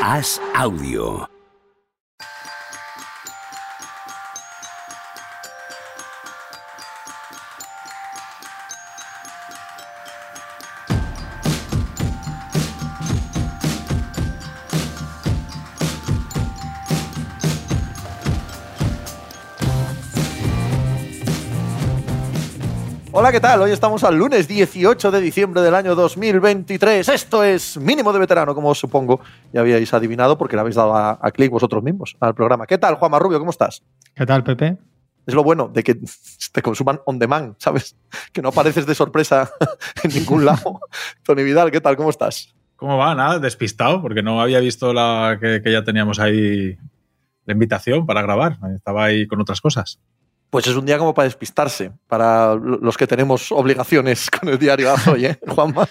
Haz audio. Hola, ¿qué tal? Hoy estamos al lunes 18 de diciembre del año 2023. Esto es Mínimo de Veterano, como os supongo ya habíais adivinado porque le habéis dado a, a clic vosotros mismos al programa. ¿Qué tal, Juan Rubio? ¿Cómo estás? ¿Qué tal, Pepe? Es lo bueno de que te consuman on demand, ¿sabes? Que no apareces de sorpresa en ningún lado. Tony Vidal, ¿qué tal? ¿Cómo estás? ¿Cómo va? Nada, despistado, porque no había visto la que, que ya teníamos ahí la invitación para grabar. Estaba ahí con otras cosas. Pues es un día como para despistarse, para los que tenemos obligaciones con el diario hoy, ¿eh, Juanma?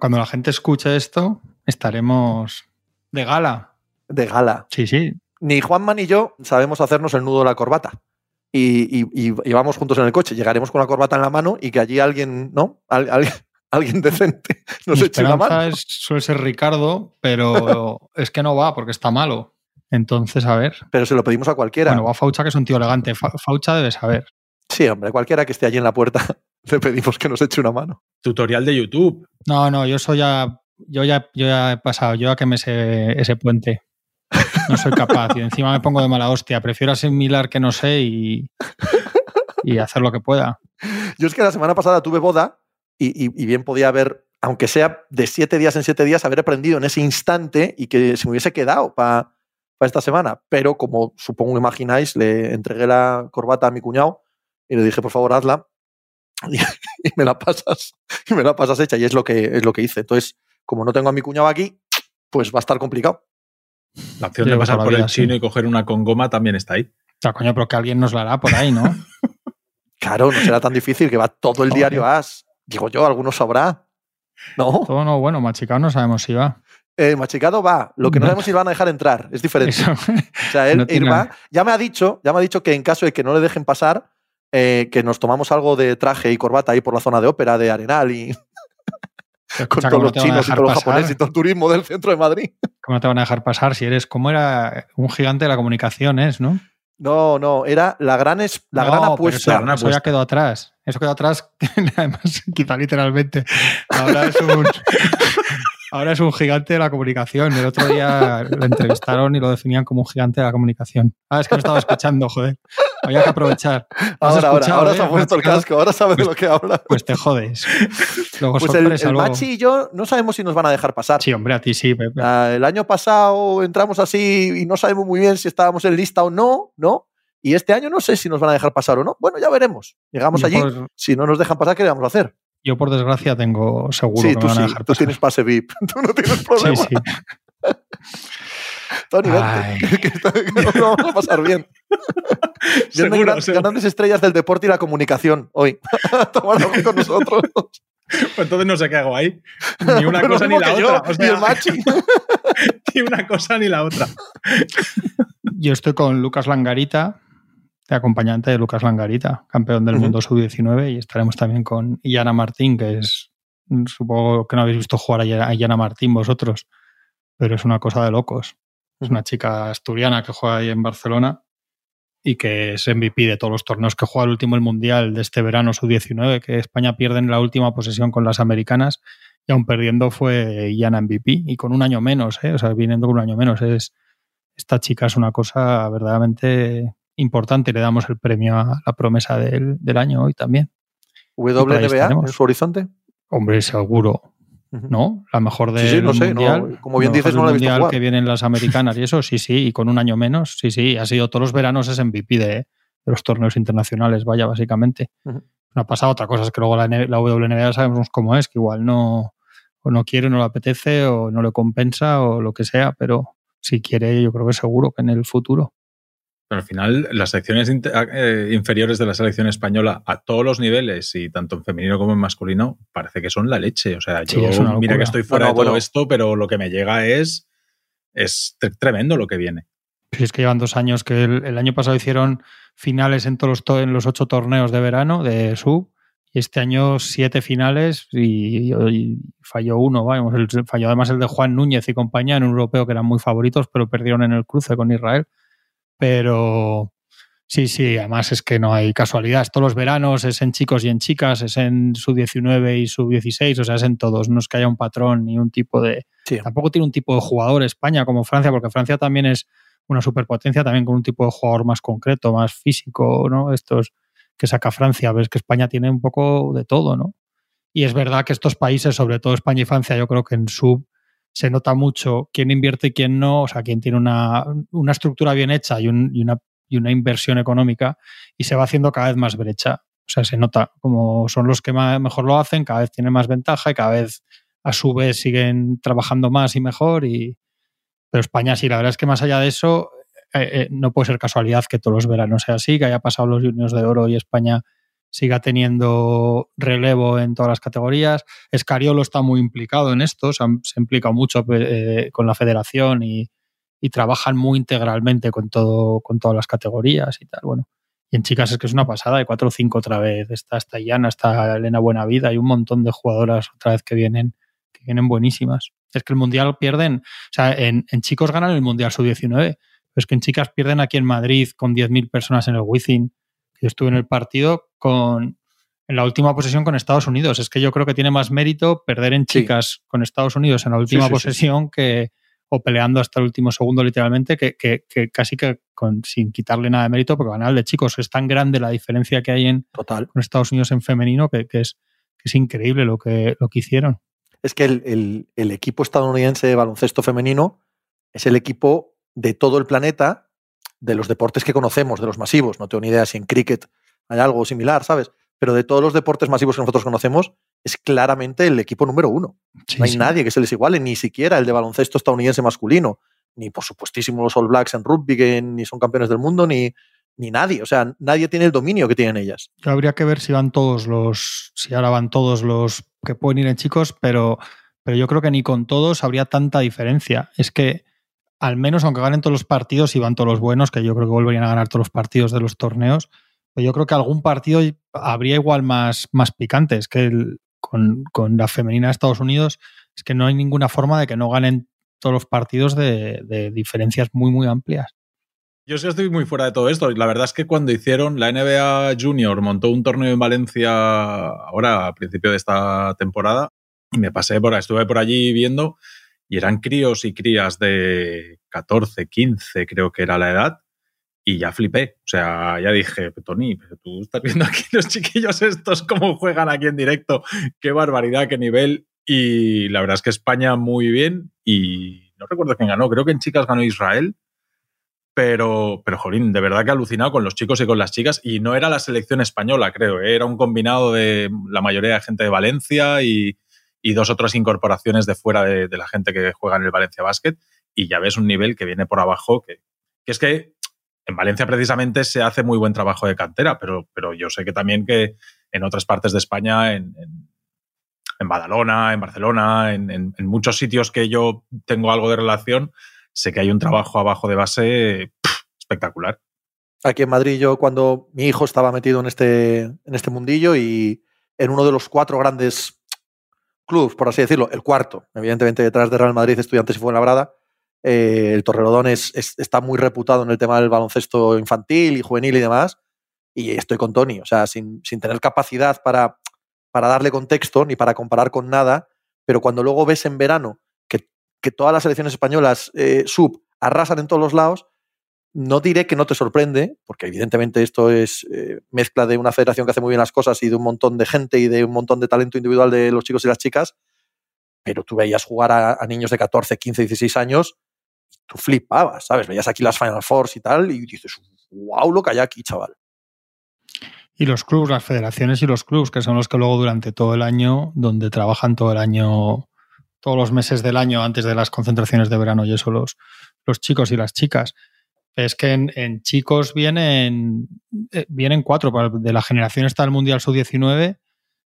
Cuando la gente escuche esto, estaremos de gala. De gala. Sí, sí. Ni Juanma ni yo sabemos hacernos el nudo de la corbata. Y, y- y- vamos juntos en el coche. Llegaremos con la corbata en la mano y que allí alguien, ¿no? Al- al- alguien decente nos Mi eche una esperanza mano. es, suele ser Ricardo, pero es que no va porque está malo. Entonces, a ver. Pero se lo pedimos a cualquiera. Bueno, va Faucha, que es un tío elegante. Fa- Faucha debe saber. Sí, hombre, cualquiera que esté allí en la puerta le pedimos que nos eche una mano. Tutorial de YouTube. No, no, yo soy ya. Yo ya, yo ya he pasado, yo ya que me sé ese puente. No soy capaz. Y encima me pongo de mala hostia. Prefiero asimilar que no sé y, y hacer lo que pueda. Yo es que la semana pasada tuve boda y, y- y bien podía haber, aunque sea de siete días en siete días, haber aprendido en ese instante y que se me hubiese quedado para esta semana. Pero como supongo que imagináis, le entregué la corbata a mi cuñado y le dije, por favor, hazla. Y, y me la pasas, y me la pasas hecha. Y es lo que es lo que hice. Entonces, como no tengo a mi cuñado aquí, pues va a estar complicado. La opción de pasar por vida, el chino sí. y coger una con goma también está ahí. Ya, coño, pero que alguien nos la hará por ahí, ¿no? Claro, no será tan difícil que va todo el diario as. Digo yo, algunos sabrá. No, Todo no, bueno, machicado no sabemos si va. Eh, machicado va. Lo que no sabemos si lo van a dejar entrar. Es diferente. Eso. O sea, él, No él tiene- va. Ya me ha dicho, ya me ha dicho que en caso de que no le dejen pasar, eh, que nos tomamos algo de traje y corbata ahí por la zona de ópera, de Arenal y con todos ¿cómo los chinos y todos los japoneses y todo el turismo del centro de Madrid. ¿Cómo no te van a dejar pasar si eres como era un gigante de la comunicación, es, no? No, no, era la gran, es, la No, gran apuesta. Eso, gran eso ya quedó atrás. Eso quedó atrás, además, quizá literalmente. Ahora es un. Ahora es un gigante de la comunicación. El otro día lo entrevistaron y lo definían como un gigante de la comunicación. Ah, es que no estaba escuchando, joder. Había que aprovechar. ¿Has Ahora, ahora, escuchado, ahora eh? se ha puesto el casco, ahora sabe de lo que habla. Pues te jodes. Luego Pues el, sorpresa, el luego. Machi y yo no sabemos si nos van a dejar pasar. Sí, hombre, a ti sí, Pepe. Ah, el año pasado entramos así y no sabemos muy bien si estábamos en lista o no, ¿no? Y este año no sé si nos van a dejar pasar o no. Bueno, ya veremos. Llegamos Yo allí. por- Si no nos dejan pasar, ¿qué le vamos a hacer? Yo, por desgracia, tengo seguro sí, que tú me van a sí. Tú tienes pase VIP. Tú no tienes Sí, problema. sí. Tony, vente, que, lo vamos a pasar bien. Seguro, gran- seguro. grandes estrellas del deporte y la comunicación hoy. tomar algo con nosotros. Pues entonces no sé qué hago ahí. Ni una cosa ni la yo, otra. O y sea, el machi. ni una cosa ni la otra. Yo estoy con Lucas Langarita, de acompañante de Lucas Langarita, campeón del mundo sub-19, y estaremos también con Iana Martín, que es, supongo que no habéis visto jugar a Iana- Martín vosotros, pero es una cosa de locos. Es una chica asturiana que juega ahí en Barcelona y que es MVP de todos los torneos que juega el último el Mundial de este verano sub-19, que España pierde en la última posesión con las americanas y aún perdiendo fue Iana MVP y con un año menos, ¿eh? o sea, viniendo con un año menos. Es, esta chica es una cosa verdaderamente importante le damos el premio a la promesa del, del año hoy también. WNBA en su horizonte. Hombre, seguro. ¿no? La mejor Sí, del sí, no sé, no, mundial. como bien dices, no la he visto mundial jugar. que vienen las americanas y eso, sí, sí, y con un año menos, sí, sí, ha sido todos los veranos es MVP de, de los torneos internacionales, vaya, básicamente. Ujú. No ha pasado otra cosa, es que luego la, la WNBA sabemos cómo es, que igual no, o no quiere, no le apetece, o no le compensa, o lo que sea, pero si quiere, yo creo que seguro que en el futuro. Pero al final, las secciones inter- eh, inferiores de la selección española a todos los niveles, y tanto en femenino como en masculino, parece que son la leche. O sea, Sí, yo mira que estoy fuera No, no, de todo bueno. esto, pero lo que me llega es, es tre- tremendo lo que viene. Si es que llevan dos años, que el, el año pasado hicieron finales en todos los, to- en los ocho torneos de verano de sub Y este año siete finales y, falló uno, vamos, falló además el de Juan Núñez y compañía en un europeo que eran muy favoritos, pero perdieron en el cruce con Israel. Pero sí, sí, además es que no hay casualidades. Todos los veranos es en chicos y en chicas, es en sub 19 y sub 16, o sea, es en todos. No es que haya un patrón ni un tipo de. Tampoco tiene un tipo de jugador España como Francia, porque Francia también es una superpotencia, también con un tipo de jugador más concreto, más físico, ¿no? Estos que saca Francia. Ves que España tiene un poco de todo, ¿no? Y es verdad que estos países, sobre todo España y Francia, yo creo que en sub se nota mucho quién invierte y quién no, o sea, quién tiene una, estructura bien hecha y, una, y una inversión económica y se va haciendo cada vez más brecha. O sea, se nota como son los que mejor lo hacen, cada vez tienen más ventaja y cada vez a su vez siguen trabajando más y mejor. Y... Pero España sí, la verdad es que más allá de eso, eh, eh, no puede ser casualidad que todos los veranos sea así, que haya pasado los juniors de oro y España siga teniendo relevo en todas las categorías. Escariolo está muy implicado en esto, se, ha, implicado mucho eh, con la federación y, trabajan muy integralmente con, todo, con todas las categorías y tal. Bueno, y en chicas es que es una pasada, de 4 o 5 otra vez. Está, Iana, está Elena Buenavida, hay un montón de jugadoras otra vez que vienen, que vienen buenísimas. Es que el Mundial pierden, o sea, en, en chicos ganan el Mundial Sub-19, es que en chicas pierden aquí en Madrid con 10.000 personas en el Wizzing. Yo estuve en el partido con en la última posesión con Estados Unidos. Es que yo creo que tiene más mérito perder en chicas con Estados Unidos en la última posesión que o peleando hasta el último segundo literalmente que, casi que con, sin quitarle nada de mérito porque ganar de chicos es tan grande la diferencia que hay en Total. con Estados Unidos en femenino que, es, es increíble lo que, lo que hicieron. Es que el, el equipo estadounidense de baloncesto femenino es el equipo de todo el planeta, de los deportes que conocemos, de los masivos. No tengo ni idea si en cricket hay algo similar, ¿sabes? Pero de todos los deportes masivos que nosotros conocemos, es claramente el equipo número uno. no hay nadie que se les iguale, ni siquiera el de baloncesto estadounidense masculino, ni por supuestísimo los All Blacks en rugby, que ni son campeones del mundo, ni, ni nadie. O sea, nadie tiene el dominio que tienen ellas. habría que ver si van todos los, si ahora van todos los que pueden ir en chicos, pero, pero yo creo que ni con todos habría tanta diferencia. Es que al menos aunque ganen todos los partidos y van todos los buenos, que yo creo que volverían a ganar todos los partidos de los torneos, pues yo creo que algún partido habría igual más, más picantes que con, la femenina de Estados Unidos. Es que no hay ninguna forma de que no ganen todos los partidos de, diferencias muy, muy amplias. Yo sí estoy muy fuera de todo esto. La verdad es que cuando hicieron la NBA Junior, montó un torneo en Valencia ahora a principio de esta temporada y me pasé por estuve por allí viendo y eran críos y crías de 14, 15, creo que era la edad, y ya flipé. O sea, ya dije, Tony, tú estás viendo aquí los chiquillos estos cómo juegan aquí en directo, qué barbaridad, qué nivel. Y la verdad es que España muy bien y no recuerdo quién ganó, creo que en chicas ganó Israel. Pero, pero, jolín, de verdad que alucinado con los chicos y con las chicas. Y no era la selección española, creo. ¿eh? Era un combinado de la mayoría de gente de Valencia y, y dos otras incorporaciones de fuera de, la gente que juega en el Valencia Basket y ya ves un nivel que viene por abajo que, es que en Valencia precisamente se hace muy buen trabajo de cantera, pero, pero yo sé que también que en otras partes de España, en, en, Badalona, en Barcelona, en, muchos sitios que yo tengo algo de relación, sé que hay un trabajo abajo de base espectacular. Aquí en Madrid yo cuando mi hijo estaba metido en este, en este mundillo y en uno de los cuatro grandes clubs, por así decirlo, el cuarto, evidentemente detrás de Real Madrid, Estudiantes y Fuenlabrada, eh, el Torrerodón es, está muy reputado en el tema del baloncesto infantil y juvenil y demás, y estoy con Tony, o sea, sin, tener capacidad para, para darle contexto ni para comparar con nada, pero cuando luego ves en verano que, que todas las selecciones españolas eh, sub arrasan en todos los lados, no diré que no te sorprende, porque evidentemente esto es eh, mezcla de una federación que hace muy bien las cosas y de un montón de gente y de un montón de talento individual de los chicos y las chicas, pero tú veías jugar a, niños de 14, 15, 16 años y tú flipabas, ¿sabes? Veías aquí las Final Fours y tal y dices, wow, lo que hay aquí, chaval. Y los clubs, las federaciones y los clubs, que son los que luego durante todo el año, donde trabajan todo el año, todos los meses del año antes de las concentraciones de verano y eso, los, los chicos y las chicas es que en, chicos vienen, eh, vienen cuatro. De la generación está el Mundial Sub-19.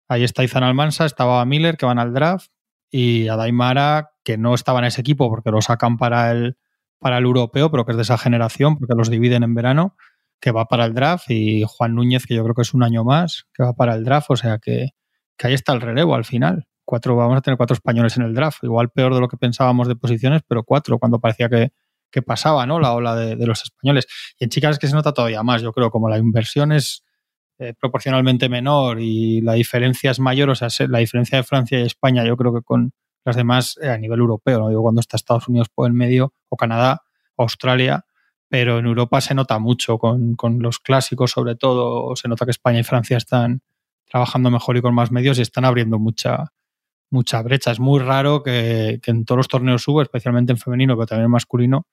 Ahí está Izan Almansa, estaba Miller, que van al draft, y Adaimara, que no estaba en ese equipo porque lo sacan para el, para el europeo, pero que es de esa generación, porque los dividen en verano. que va para el draft, y Juan Núñez, que yo creo que es un año más, que va para el draft, o sea que, que ahí está el relevo al final. Cuatro, vamos a tener cuatro españoles en el draft, igual peor de lo que pensábamos de posiciones, pero cuatro, cuando parecía que, que pasaba, ¿no? La ola de, los españoles. Y en chicas es que se nota todavía más, yo creo, como la inversión es eh, proporcionalmente menor y la diferencia es mayor, o sea, la diferencia de Francia y España, yo creo que con las demás eh, a nivel europeo, no digo cuando está Estados Unidos por el medio, o Canadá, Australia, pero en Europa se nota mucho con, con los clásicos, sobre todo, se nota que España y Francia están trabajando mejor y con más medios y están abriendo mucha, mucha brecha. Es muy raro que, que en todos los torneos subo, especialmente en femenino, pero también en masculino,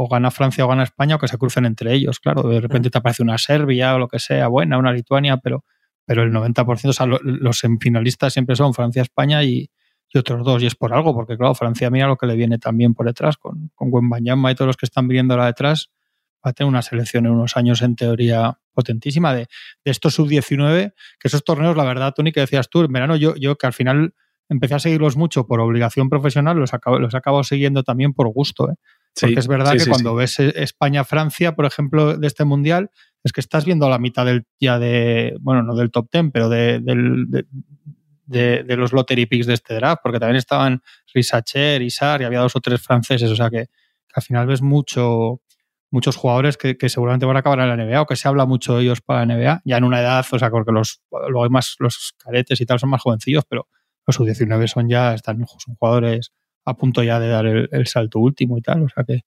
o gana Francia o gana España o que se crucen entre ellos. Claro, de repente te aparece una Serbia o lo que sea, buena, una Lituania, pero, pero el 90%, o sea, los semifinalistas siempre son Francia, España y, y, otros dos. Y es por algo, porque claro, Francia mira lo que le viene también por detrás, con, con Banyama y todos los que están viniendo ahora detrás, va a tener una selección en unos años en teoría potentísima de, de estos sub-19, que esos torneos, la verdad, Tony, que decías tú, en verano yo, yo que al final empecé a seguirlos mucho por obligación profesional, los acabo, los acabo siguiendo también por gusto. ¿eh? Porque sí, es verdad sí, que sí, cuando ves España-Francia, por ejemplo, de este mundial, es que estás viendo la mitad del ya de, bueno, no del top 10, pero de, de, de, de, los lottery picks de este draft, porque también estaban Risacher, Isar y había dos o tres franceses, o sea que, que al final ves mucho, muchos jugadores que, que, seguramente van a acabar en la NBA o que se habla mucho de ellos para la NBA, ya en una edad, o sea, porque los, luego hay más, los cadetes y tal son más jovencillos, pero los U19 son ya, están, son jugadores a punto ya de dar el, salto último y tal. O sea que,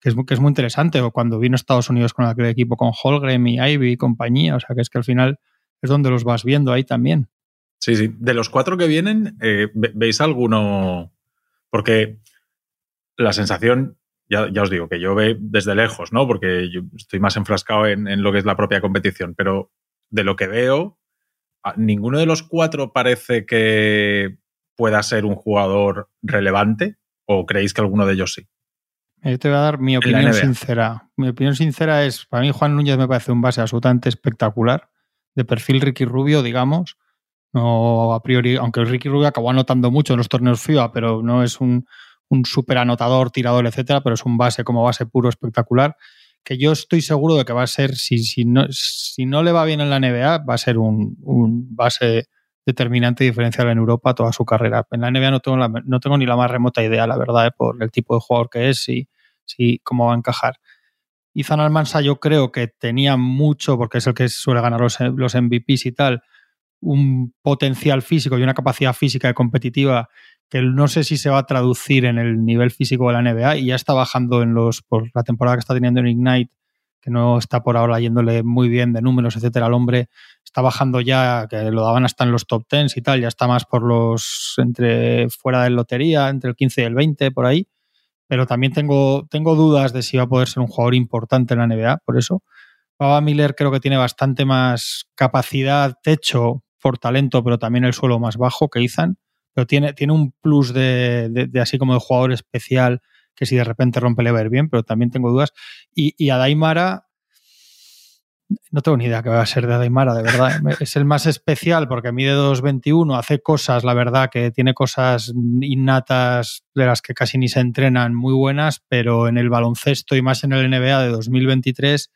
que, es, que es muy interesante. O cuando vino Estados Unidos con aquel equipo con Holgren y Ivy y compañía. O sea que es que al final es donde los vas viendo ahí también. Sí, sí. De los cuatro que vienen, eh, ¿veis alguno? Porque la sensación, ya, ya, os digo, que yo veo desde lejos, ¿no? Porque yo estoy más enfrascado en, en lo que es la propia competición, pero de lo que veo, ninguno de los cuatro parece que pueda ser un jugador relevante o creéis que alguno de ellos sí? Yo te voy a dar mi opinión sincera. Mi opinión sincera es, para mí Juan Núñez me parece un base absolutamente espectacular, de perfil Ricky Rubio, digamos. No a priori, aunque Ricky Rubio acabó anotando mucho en los torneos FIBA, pero no es un, un súper anotador, tirador, etcétera, pero es un base como base puro espectacular. Que yo estoy seguro de que va a ser, si, si, no, si no le va bien en la NBA, va a ser un, un base determinante y diferencial en Europa toda su carrera. En la NBA no tengo, la, no tengo ni la más remota idea, la verdad, ¿eh? por el tipo de jugador que es y, y cómo va a encajar. Izan Almansa yo creo que tenía mucho, porque es el que suele ganar los, los MVPs y tal, un potencial físico y una capacidad física y competitiva que no sé si se va a traducir en el nivel físico de la NBA y ya está bajando en los por la temporada que está teniendo en Ignite que no está por ahora yéndole muy bien de números, etcétera, al hombre está bajando ya, que lo daban hasta en los top 10 y tal, ya está más por los entre fuera de lotería, entre el 15 y el 20, por ahí. Pero también tengo, tengo dudas de si va a poder ser un jugador importante en la NBA, por eso. Baba Miller creo que tiene bastante más capacidad, techo por talento, pero también el suelo más bajo que Izan. Pero tiene, tiene un plus de, de, de así como de jugador especial que si de repente rompe le va a ir bien, pero también tengo dudas. Y, y a Daimara, no tengo ni idea que va a ser de Daimara, de verdad. es el más especial porque mide 2.21, hace cosas, la verdad, que tiene cosas innatas de las que casi ni se entrenan muy buenas, pero en el baloncesto y más en el NBA de 2023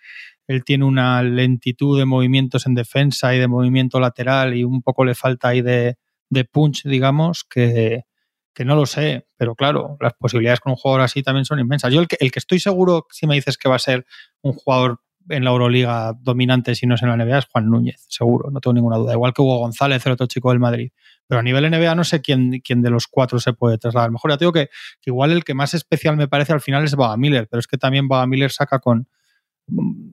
él tiene una lentitud de movimientos en defensa y de movimiento lateral y un poco le falta ahí de, de punch, digamos, que, que no lo sé, pero claro, las posibilidades con un jugador así también son inmensas. Yo el que, el que estoy seguro, si me dices que va a ser un jugador en la Euroliga dominante si no es en la NBA es Juan Núñez, seguro, no tengo ninguna duda. Igual que Hugo González, el otro chico del Madrid. Pero a nivel NBA no sé quién, quién de los cuatro se puede trasladar. Mejor ya digo que, igual el que más especial me parece al final es Baba Miller, pero es que también Baba Miller saca con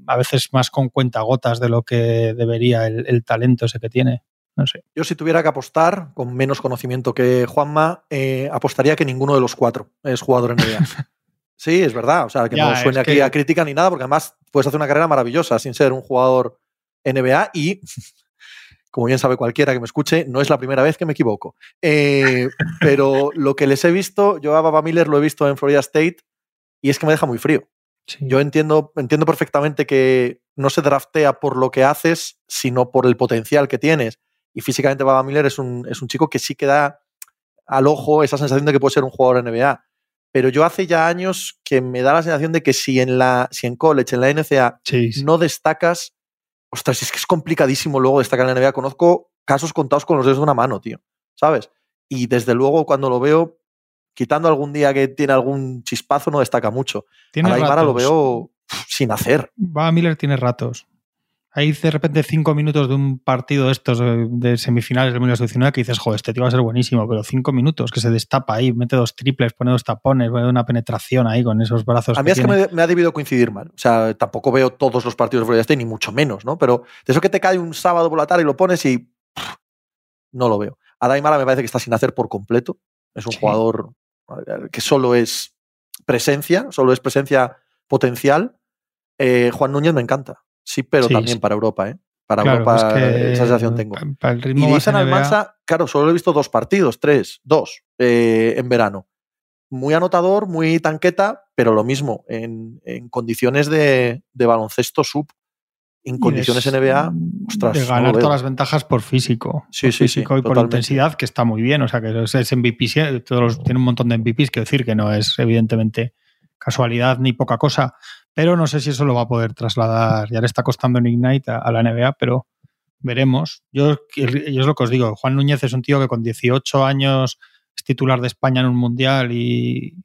a veces más con cuentagotas de lo que debería el, el talento ese que tiene. No sé. Yo si tuviera que apostar, con menos conocimiento que Juanma, eh, apostaría que ninguno de los cuatro es jugador en NBA. sí, es verdad. O sea, que ya, no suene aquí que... a crítica ni nada, porque además puedes hacer una carrera maravillosa sin ser un jugador NBA y, como bien sabe cualquiera que me escuche, no es la primera vez que me equivoco. Eh, pero lo que les he visto, yo a Baba Miller lo he visto en Florida State y es que me deja muy frío. Sí. Yo entiendo, entiendo perfectamente que no se draftea por lo que haces, sino por el potencial que tienes y físicamente Baba Miller es un, es un chico que sí que da al ojo esa sensación de que puede ser un jugador NBA. pero yo hace ya años que me da la sensación de que si en la si en college, en la NCA, no destacas, ostras, es que es complicadísimo luego destacar en la NBA. Conozco casos contados con los dedos de una mano, tío, ¿sabes? Y desde luego cuando lo veo, quitando algún día que tiene algún chispazo, no destaca mucho. Tiene a la lo veo sin hacer. Va Miller tiene ratos. Hay de repente cinco minutos de un partido de estos eh, de semifinales del 1919 que dices, joder, este tío va a ser buenísimo, pero cinco minutos que se destapa ahí, mete dos triples, pone dos tapones, pone una penetración ahí con esos brazos. A mí es que me, me ha debido coincidir mal. O sea, tampoco veo todos los partidos de State, ni mucho menos, ¿no? Pero de eso que te cae un sábado por la tarde y lo pones y pff, no lo veo. A Daimara me parece que está sin hacer por completo. Es un Sí. jugador eh, que solo es presencia, solo es presencia potencial. Eh, Juan Núñez me encanta. Sí, pero Sí, también sí. para Europa, ¿eh? Para Claro, Europa es que esa sensación tengo. pa- Para el Y ritmo base Ethan NBA, Almanza, claro, solo he visto dos partidos, tres, dos, eh, en verano. Muy anotador, muy tanqueta, pero lo mismo, en, en condiciones de, de baloncesto sub, en y condiciones es, NBA, mm, ostras, de ganar todas las ventajas por físico. Sí, por sí, sí, físico y por intensidad, que está muy bien. O sea, que es, MVP, sí, todos los- tiene un montón de MVPs, quiero decir que no es evidentemente casualidad ni poca cosa, pero no sé si eso lo va a poder trasladar. Ya le está costando en Ignite a, a la NBA, pero veremos. Yo, yo es lo que os digo, Juan Núñez es un tío que con 18 años es titular de España en un mundial y,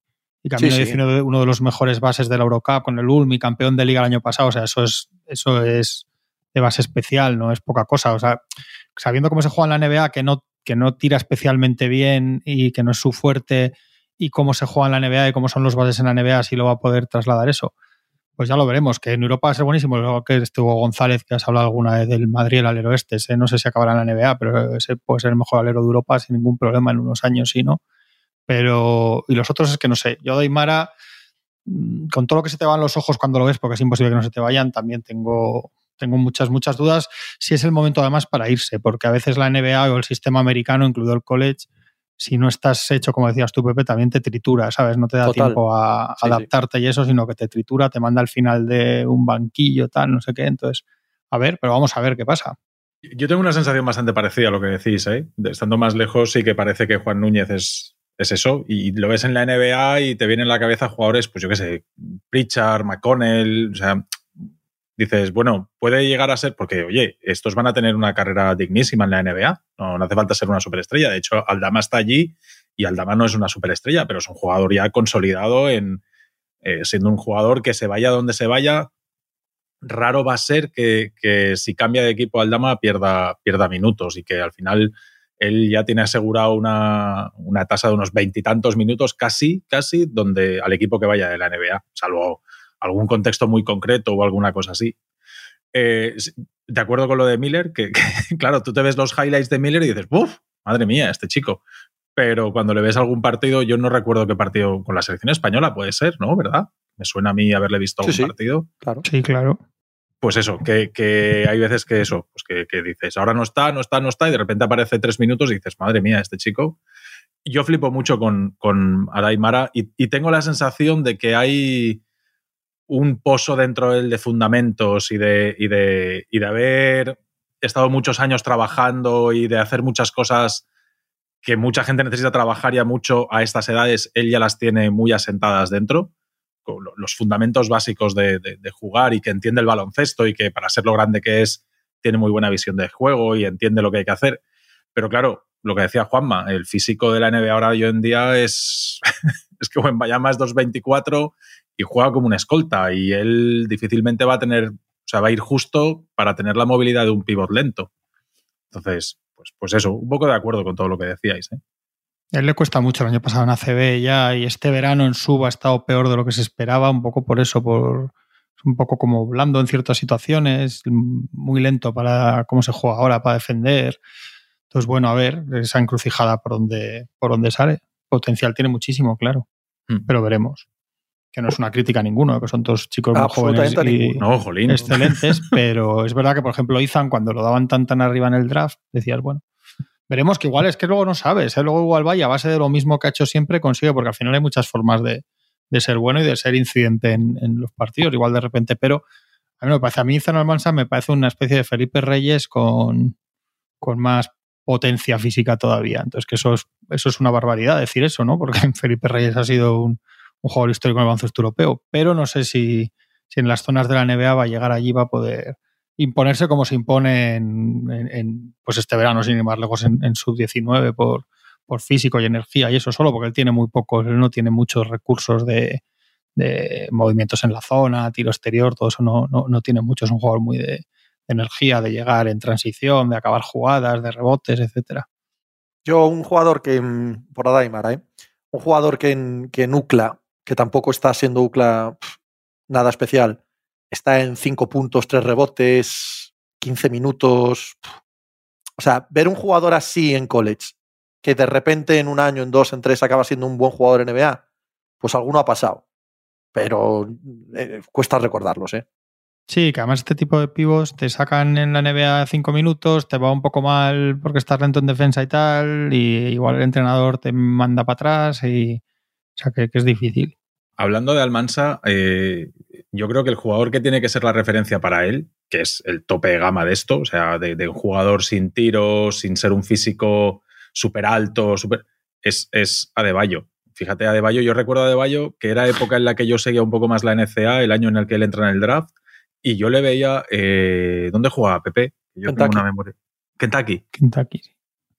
y camino Sí, de sí. uno de- uno de los mejores bases de la Eurocup con el Ulm y campeón de liga el año pasado. O sea, eso es, eso es de base especial, no es poca cosa. O sea, sabiendo cómo se juega en la NBA, que no, que no tira especialmente bien y que no es su fuerte, y cómo se juega en la NBA y cómo son los bases en la NBA, si lo va a poder trasladar eso. Pues ya lo veremos, que en Europa va a ser buenísimo. Luego que estuvo González, que has hablado alguna vez del Madrid, el alero este, no sé si acabará en la NBA, pero ese puede ser el mejor alero de Europa sin ningún problema en unos años, sí, ¿no? Pero, y los otros es que no sé. Yo, Daimara, mm, con todo lo que se te van los ojos cuando lo ves, porque es imposible que no se te vayan, también tengo, tengo muchas, muchas dudas si es el momento además para irse, porque a veces la NBA o el sistema americano, incluido el college, si no estás hecho, como decías tú, Pepe, también te tritura, ¿sabes? No te da Total. tiempo a Sí, sí. adaptarte y eso, sino que te tritura, te manda al final de un banquillo, tal, no sé qué. Entonces, a ver, pero vamos a ver qué pasa. Yo tengo una sensación bastante parecida a lo que decís, ¿eh? De- Estando más lejos, sí que parece que Juan Núñez es, es eso. Y lo ves en la NBA y te vienen a la cabeza jugadores, pues yo qué sé, Pritchard, McConnell, o sea, dices, bueno, puede llegar a ser, porque oye, estos van a tener una carrera dignísima en la NBA. No, hace falta ser una superestrella. De hecho, Aldama está allí y Aldama no es una superestrella, pero es un jugador ya consolidado en eh, siendo un jugador que se vaya donde se vaya, raro va a ser que, que si cambia de equipo Aldama pierda, pierda minutos y que al final él ya tiene asegurado una, una tasa de unos veintitantos minutos, casi, casi, donde al equipo que vaya de la NBA, salvo algún contexto muy concreto o alguna cosa así. Eh, de acuerdo con lo de Miller, que, que, claro, tú te ves los highlights de Miller y dices, ¡buf! Madre mía, este chico. Pero cuando le ves algún partido, yo no recuerdo qué partido con la selección española puede ser, ¿no? ¿Verdad? Me suena a mí haberle visto algún Sí, sí. partido Claro. Sí, claro. pues eso, que, que hay veces que eso, pues que, que dices, ahora no está, no está, no está, y de repente aparece tres minutos y dices, madre mía, este chico. Yo flipo mucho con, con Araimara y, y tengo la sensación de que hay un pozo dentro de él de fundamentos y de, y, de, y de haber estado muchos años trabajando y de hacer muchas cosas que mucha gente necesita trabajar ya mucho a estas edades, él ya las tiene muy asentadas dentro los fundamentos básicos de, de- de jugar y que entiende el baloncesto y que para ser lo grande que es tiene muy buena visión de juego y entiende lo que hay que hacer. Pero claro, lo que decía Juanma, el físico de la NBA ahora hoy en día es, es que Bayama es 2.24 y juega como un escolta y él difícilmente va a tener, o sea, va a ir justo para tener la movilidad de un pivot lento. Entonces, pues, pues eso, un poco de acuerdo con todo lo que decíais. ¿eh? Él le cuesta mucho el año pasado en ACB ya y este verano en sub ha estado peor de lo que se esperaba, un poco por eso, por un poco como blando en ciertas situaciones, muy lento para cómo se juega ahora, para defender. Entonces, bueno, a ver, esa encrucijada por donde, por donde sale. Potencial tiene muchísimo, claro, Mm. pero veremos. Que no es una crítica a ninguno, que son todos chicos muy jóvenes y. No, jolín. excelentes, pero es verdad que, por ejemplo, Izan, cuando lo daban tan tan arriba en el draft, decías, bueno, veremos que igual es que luego no sabes, ¿eh? luego igual vaya a base de lo mismo que ha hecho siempre consigue, porque al final hay muchas formas de, de ser bueno y de ser incidente en, en los partidos, igual de repente, pero a mí me parece, a mí Izan Almansa me parece una especie de Felipe Reyes con, con más potencia física todavía. Entonces, que eso es, eso es una barbaridad decir eso, ¿no? Porque Felipe Reyes ha sido un, jugador histórico en el baloncesto europeo, pero no sé si, si, en las zonas de la NBA va a llegar allí, va a poder imponerse como se impone en, pues este verano, sin ir más lejos, en, sub-19 por, por físico y energía, y eso solo porque él tiene muy pocos, él no tiene muchos recursos de, de movimientos en la zona, tiro exterior, todo eso no, no, no tiene mucho, es un jugador muy de, energía, de llegar en transición, de acabar jugadas, de rebotes, etcétera. Yo, un jugador que, por Adaimara, ¿eh? un jugador que en, que UCLA, que tampoco está siendo UCLA nada especial, está en 5 puntos, 3 rebotes, 15 minutos. O sea, ver un jugador así en college, que de repente en un año, en dos, en tres acaba siendo un buen jugador en NBA, pues alguno ha pasado. Pero eh, cuesta recordarlos, ¿eh? Sí, que además este tipo de pivos te sacan en la NBA cinco minutos, te va un poco mal porque estás lento en defensa y tal, y igual el entrenador te manda para atrás, y, o sea que, es difícil. Hablando de Almansa, eh, yo creo que el jugador que tiene que ser la referencia para él, que es el tope de gama de esto, o sea, de, un jugador sin tiros, sin ser un físico súper alto, super, es, es Adebayo. Fíjate, Adebayo, yo recuerdo a Adebayo que era época en la que yo seguía un poco más la NCA, el año en el que él entra en el draft, y yo le veía. Eh, ¿Dónde jugaba Pepe? Yo Kentucky. tengo una memoria. Kentucky. Kentucky.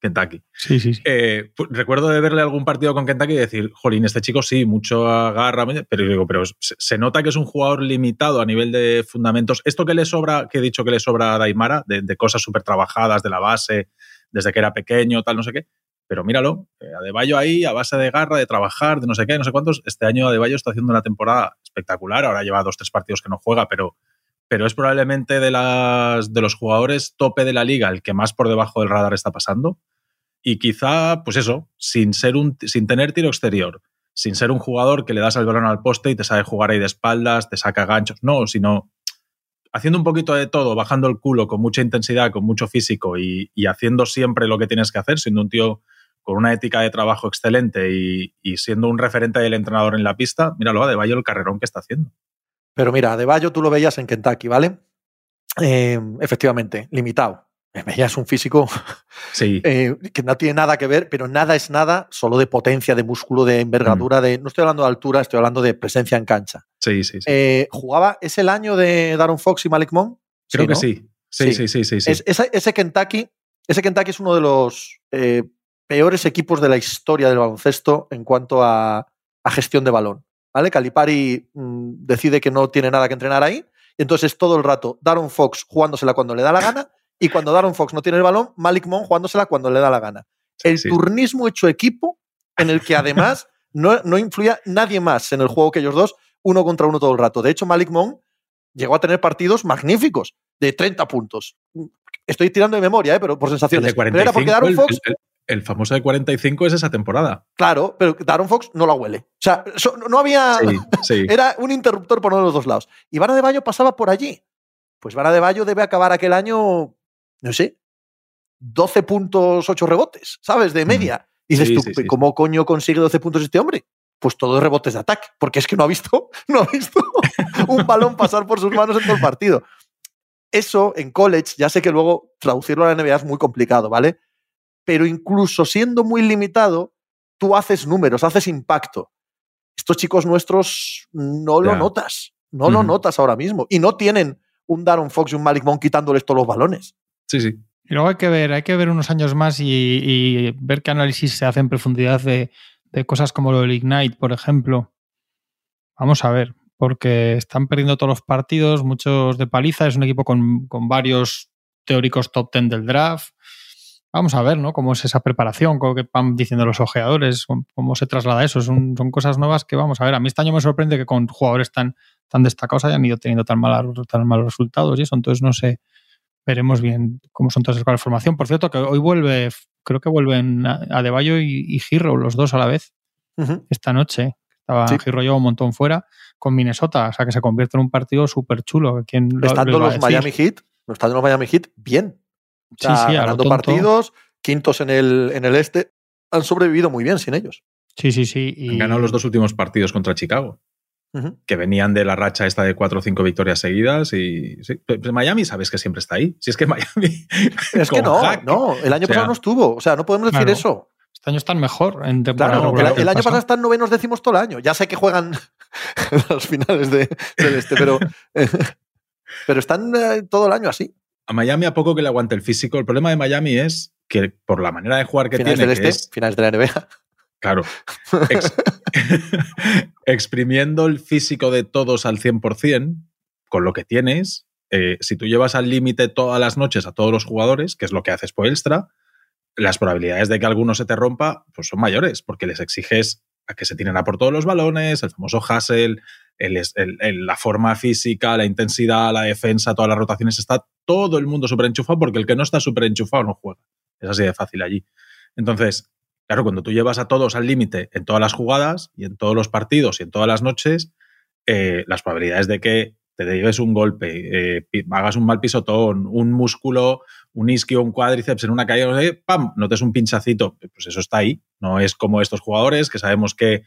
Kentucky. Sí, sí, sí. Eh, recuerdo de verle algún partido con Kentucky y decir, jolín, este chico sí, mucho agarra, pero digo, pero se, nota que es un jugador limitado a nivel de fundamentos. Esto que le sobra, que he dicho que le sobra a Daimara, de, cosas súper trabajadas de la base, desde que era pequeño, tal, no sé qué. Pero míralo, eh, Adebayo ahí, a base de garra, de trabajar, de no sé qué, no sé cuántos. Este año Adebayo está haciendo una temporada espectacular. Ahora lleva dos, tres partidos que no juega, pero pero es probablemente de, las, de los jugadores tope de la liga el que más por debajo del radar está pasando. Y quizá, pues eso, sin, ser un, sin tener tiro exterior, sin ser un jugador que le das el balón al poste y te sabe jugar ahí de espaldas, te saca ganchos, no, sino haciendo un poquito de todo, bajando el culo con mucha intensidad, con mucho físico y, haciendo siempre lo que tienes que hacer, siendo un tío con una ética de trabajo excelente y, y siendo un referente del entrenador en la pista, míralo, de Bayo el carrerón que está haciendo. Pero mira, de Bayo tú lo veías en Kentucky, ¿vale? Eh, efectivamente, limitado. Veías un físico sí. Eh, que no tiene nada que ver, pero nada es nada, solo de potencia, de músculo, de envergadura, mm. de. No estoy hablando de altura, estoy hablando de presencia en cancha. Sí, sí, sí. Eh, ¿Jugaba? ¿Es el año de Darren Fox y Malik Monk? Creo que sí. Sí, sí, sí, sí. ese, Kentucky, ese Kentucky es uno de los peores equipos de la historia del baloncesto en cuanto a gestión de balón. ¿Vale? Calipari mm, decide que no tiene nada que entrenar ahí, y entonces todo el rato Daron Fox jugándosela cuando le da la gana, y cuando Daron Fox no tiene el balón, Malik Monk jugándosela cuando le da la gana. El turnismo hecho equipo, en el que además no, no influía nadie más en el juego que ellos dos, uno contra uno todo el rato. De hecho, Malik Monk llegó a tener partidos magníficos, de 30 puntos. Estoy tirando de memoria, ¿eh? pero por sensaciones. pero era porque Daron Fox el famoso de 45 es esa temporada. Claro, pero Daron Fox no la huele. O sea, no había. Era un interruptor por uno de los dos lados. Y Vara de Bayo pasaba por allí. Pues Vara de Bayo debe acabar aquel año, no sé, 12 puntos, 8 rebotes, ¿sabes? De media. Y dices tú, ¿cómo coño consigue 12 puntos este hombre? Pues todos rebotes de ataque, porque es que no ha visto, no ha visto un balón pasar por sus manos en todo el partido. Eso en college, ya sé que luego traducirlo a la NBA es muy complicado, ¿vale? Pero incluso siendo muy limitado, tú haces números, haces impacto. Estos chicos nuestros no lo notas, no lo notas ahora mismo. Y no tienen un Daron Fox y un Malik Monk quitándoles todos los balones. Sí, sí. Y luego hay que ver, hay que ver unos años más y, ver qué análisis se hace en profundidad de, cosas como lo del Ignite, por ejemplo. Vamos a ver, porque están perdiendo todos los partidos, muchos de paliza, es un equipo con, con varios teóricos top ten del draft. Vamos a ver, ¿no? Cómo es esa preparación, cómo que van diciendo los ojeadores, cómo, se traslada eso. Son, son, cosas nuevas que vamos a ver. A mí este año me sorprende que con jugadores tan, tan destacados hayan ido teniendo tan, tan malos resultados y eso. Entonces, no sé, veremos bien cómo son todas esas formación. Por cierto, que hoy vuelve, creo que vuelven a De y, y Giro, los dos a la vez, esta noche. Estaba sí. Giro un montón fuera con Minnesota, o sea que se convierte en un partido súper chulo. Estando los Miami Heat, estando los Miami Heat, bien sí, sí, ganando partidos, quintos en el, en el este. Han sobrevivido muy bien sin ellos. Sí, sí, sí. Han ganado los dos últimos partidos contra Chicago. Que venían de la racha esta de cuatro o cinco victorias seguidas y Miami sabes que siempre está ahí. Si es que Miami. Es que no, no, el año pasado no estuvo. O sea, no podemos decir eso. Este año están mejor en temporada Claro, regular el, año pasado. están novenos décimos todo el año. Ya sé que juegan los finales de, del este, pero, pero están eh, todo el año así. A Miami a poco que le aguante el físico. El problema de Miami es que por la manera de jugar que Finales tiene, del que este, es, finales de la NBA. claro, ex- exprimiendo el físico de todos al 100%, con lo que tienes, eh, si tú llevas al límite todas las noches a todos los jugadores, que es lo que hace Spoelstra, las probabilidades de que alguno se te rompa pues son mayores, porque les exiges a que se tiren a por todos los balones, el famoso hustle, la forma física, la intensidad, la defensa, todas las rotaciones, está todo el mundo súper enchufado, porque el que no está súper enchufado no juega. Es así de fácil allí. Entonces, claro, cuando tú llevas a todos al límite en todas las jugadas y en todos los partidos y en todas las noches, eh, las probabilidades de que te lleves un golpe, eh, hagas un mal pisotón, un músculo, un isquio, un cuádriceps en una caída, no ¡pam! Notes un pinchacito, pues eso está ahí. No es como estos jugadores que sabemos que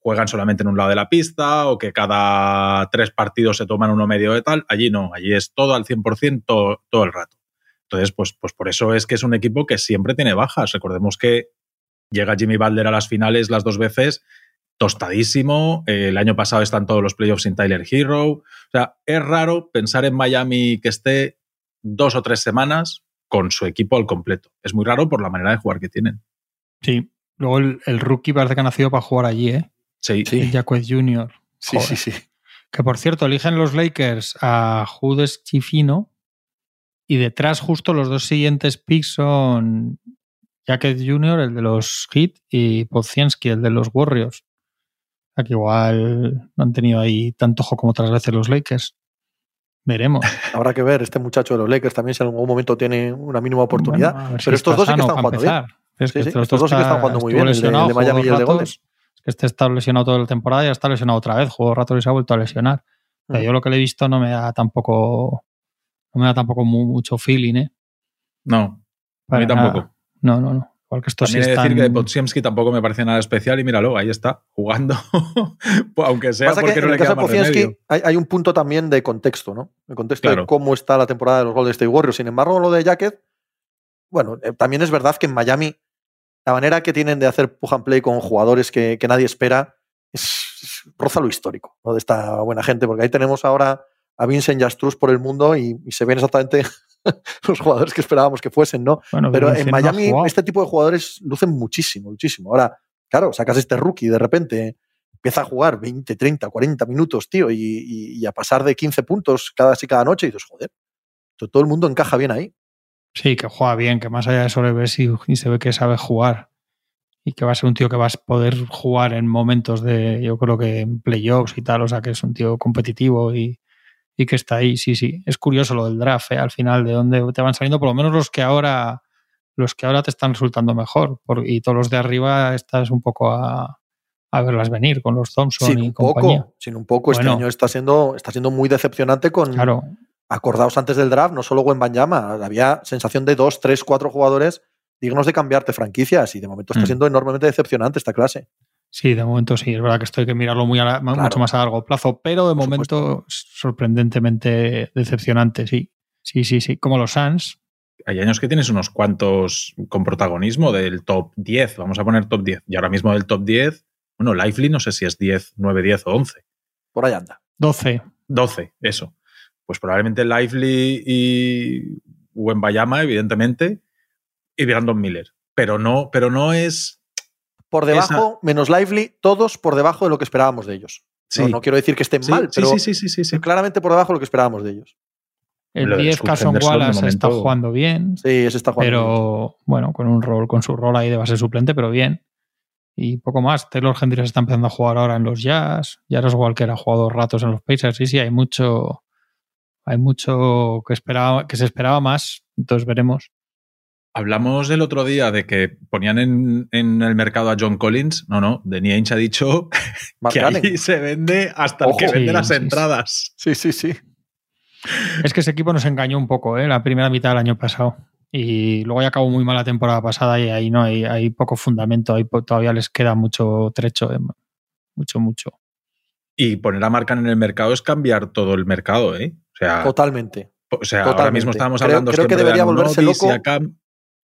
juegan solamente en un lado de la pista o que cada tres partidos se toman uno medio de tal. Allí no, allí es todo al 100% todo, todo el rato. Entonces, pues, pues por eso es que es un equipo que siempre tiene bajas. Recordemos que llega Jimmy Butler a las finales las dos veces tostadísimo. Eh, el año pasado están todos los playoffs sin Tyler Hero. O sea, es raro pensar en Miami que esté dos o tres semanas con su equipo al completo. Es muy raro por la manera de jugar que tienen. Sí. Luego el, el rookie parece que ha nacido para jugar allí, ¿eh? Sí, Sí. El Jacquet Jr. Sí, Joder. sí, sí. Que por cierto, eligen los Lakers a Judes Chifino y detrás justo los dos siguientes picks son Jacket Jr., el de los Heat, y Podziemski, el de los Warriors. O sea que igual no han tenido ahí tanto ojo como otras veces los Lakers. Veremos. Habrá que ver este muchacho de los Lakers también si en algún momento tiene una mínima oportunidad. Bueno, si pero estos dos sí que están jugando bien. empezar. Es que Sí, sí, estos estos dos sí que están jugando muy bien, el de- el de Miami y el de. Golden. Que este está lesionado toda la temporada y ya está lesionado otra vez. Jugó rato y se ha vuelto a lesionar. O sea, Mm. yo lo que le he visto no me da tampoco no me da tampoco mu- mucho feeling, ¿eh. no, a mí tampoco. nada. No, no, no. Esto También están... decir que de Podziemski tampoco me parece nada especial y míralo, ahí está, jugando, Pues, aunque sea Pasa que porque en no el le caso queda de más Podziemski remedio. hay, hay un punto también de contexto, ¿no? El contexto Claro. de cómo está la temporada de los Golden State Warriors. Sin embargo, lo de Jacket, bueno, eh, también es verdad que en Miami la manera que tienen de hacer push and play con jugadores que, que nadie espera es, es- roza lo histórico ¿no? de esta buena gente, porque ahí tenemos ahora a Vincent Yastruz por el mundo y, y se ven exactamente los jugadores que esperábamos que fuesen, ¿no? Bueno, Pero en Vincent Miami este tipo de jugadores lucen muchísimo, muchísimo. Ahora, claro, sacas este rookie y de repente empieza a jugar 20, 30, 40 minutos, tío, y, y- y a pasar de 15 puntos cada, cada noche y dices, joder, to- todo el mundo encaja bien ahí. Sí, que juega bien, que más allá de eso le ves y, se ve que sabe jugar. Y que va a ser un tío que vas a poder jugar en momentos de, yo creo que en playoffs y tal, o sea que es un tío competitivo y, y que está ahí, sí, sí. Es curioso lo del draft, ¿eh? al final, de dónde te van saliendo, por lo menos los que ahora, los que ahora te están resultando mejor. Por- y todos los de arriba estás un poco a, a verlas venir con los Thompson Sin y un compañía. poco, sin un poco, este Bueno. año está siendo, está siendo muy decepcionante con, Claro, acordaos antes del draft, no solo Banyama, había sensación de dos, tres, cuatro jugadores dignos de cambiarte franquicias y de momento está Mm. siendo enormemente decepcionante esta clase. Sí, de momento sí, es verdad que esto hay que mirarlo muy a la- mucho más a largo plazo, pero de Por momento sorprendentemente decepcionante, sí. Sí, sí, sí. Como los Suns, Hay años que tienes unos cuantos con protagonismo del top 10, vamos a poner top 10. Y ahora mismo del top 10, bueno, Lively no sé si es 10, 9, 10 o 11. Por ahí anda. 12. 12, eso. Pues probablemente Lively y Wembayama, evidentemente, y Brandon Miller. Pero no, pero no es. Por debajo, menos Lively, todos por debajo de lo que esperábamos de ellos. Sí, No, no quiero decir que estén sí, mal, sí, pero sí, sí, sí, sí, sí. claramente por debajo de lo que esperábamos de ellos. El Lo de 10 Scott Carson Wallace está jugando bien, Sí, ese está jugando. bien. pero bueno, con un rol, con su rol ahí de base suplente, pero bien. Y poco más. Taylor Hendricks está empezando a jugar ahora en los Jazz. Jaros Walker ha jugado ratos en los Pacers. Sí, sí, hay mucho. Hay mucho que esperaba, que se esperaba más. Entonces veremos. Hablamos el otro día de que ponían en, en el mercado a John Collins. No, no, Denny Ainge ha dicho Mark que ahí se vende hasta el que vende Sí, las sí, entradas. Sí, sí, sí. Es que ese equipo nos engañó un poco, ¿eh? La primera mitad del año pasado. Y luego ya acabó muy mal la temporada pasada y ahí no hay, hay poco fundamento. Ahí todavía les queda mucho trecho. ¿eh? Mucho, mucho. Y poner a Marcan en el mercado es cambiar todo el mercado, ¿eh? Sea, Totalmente. o sea ahora mismo estábamos Creo- hablando creo que siempre de debería volverse loco.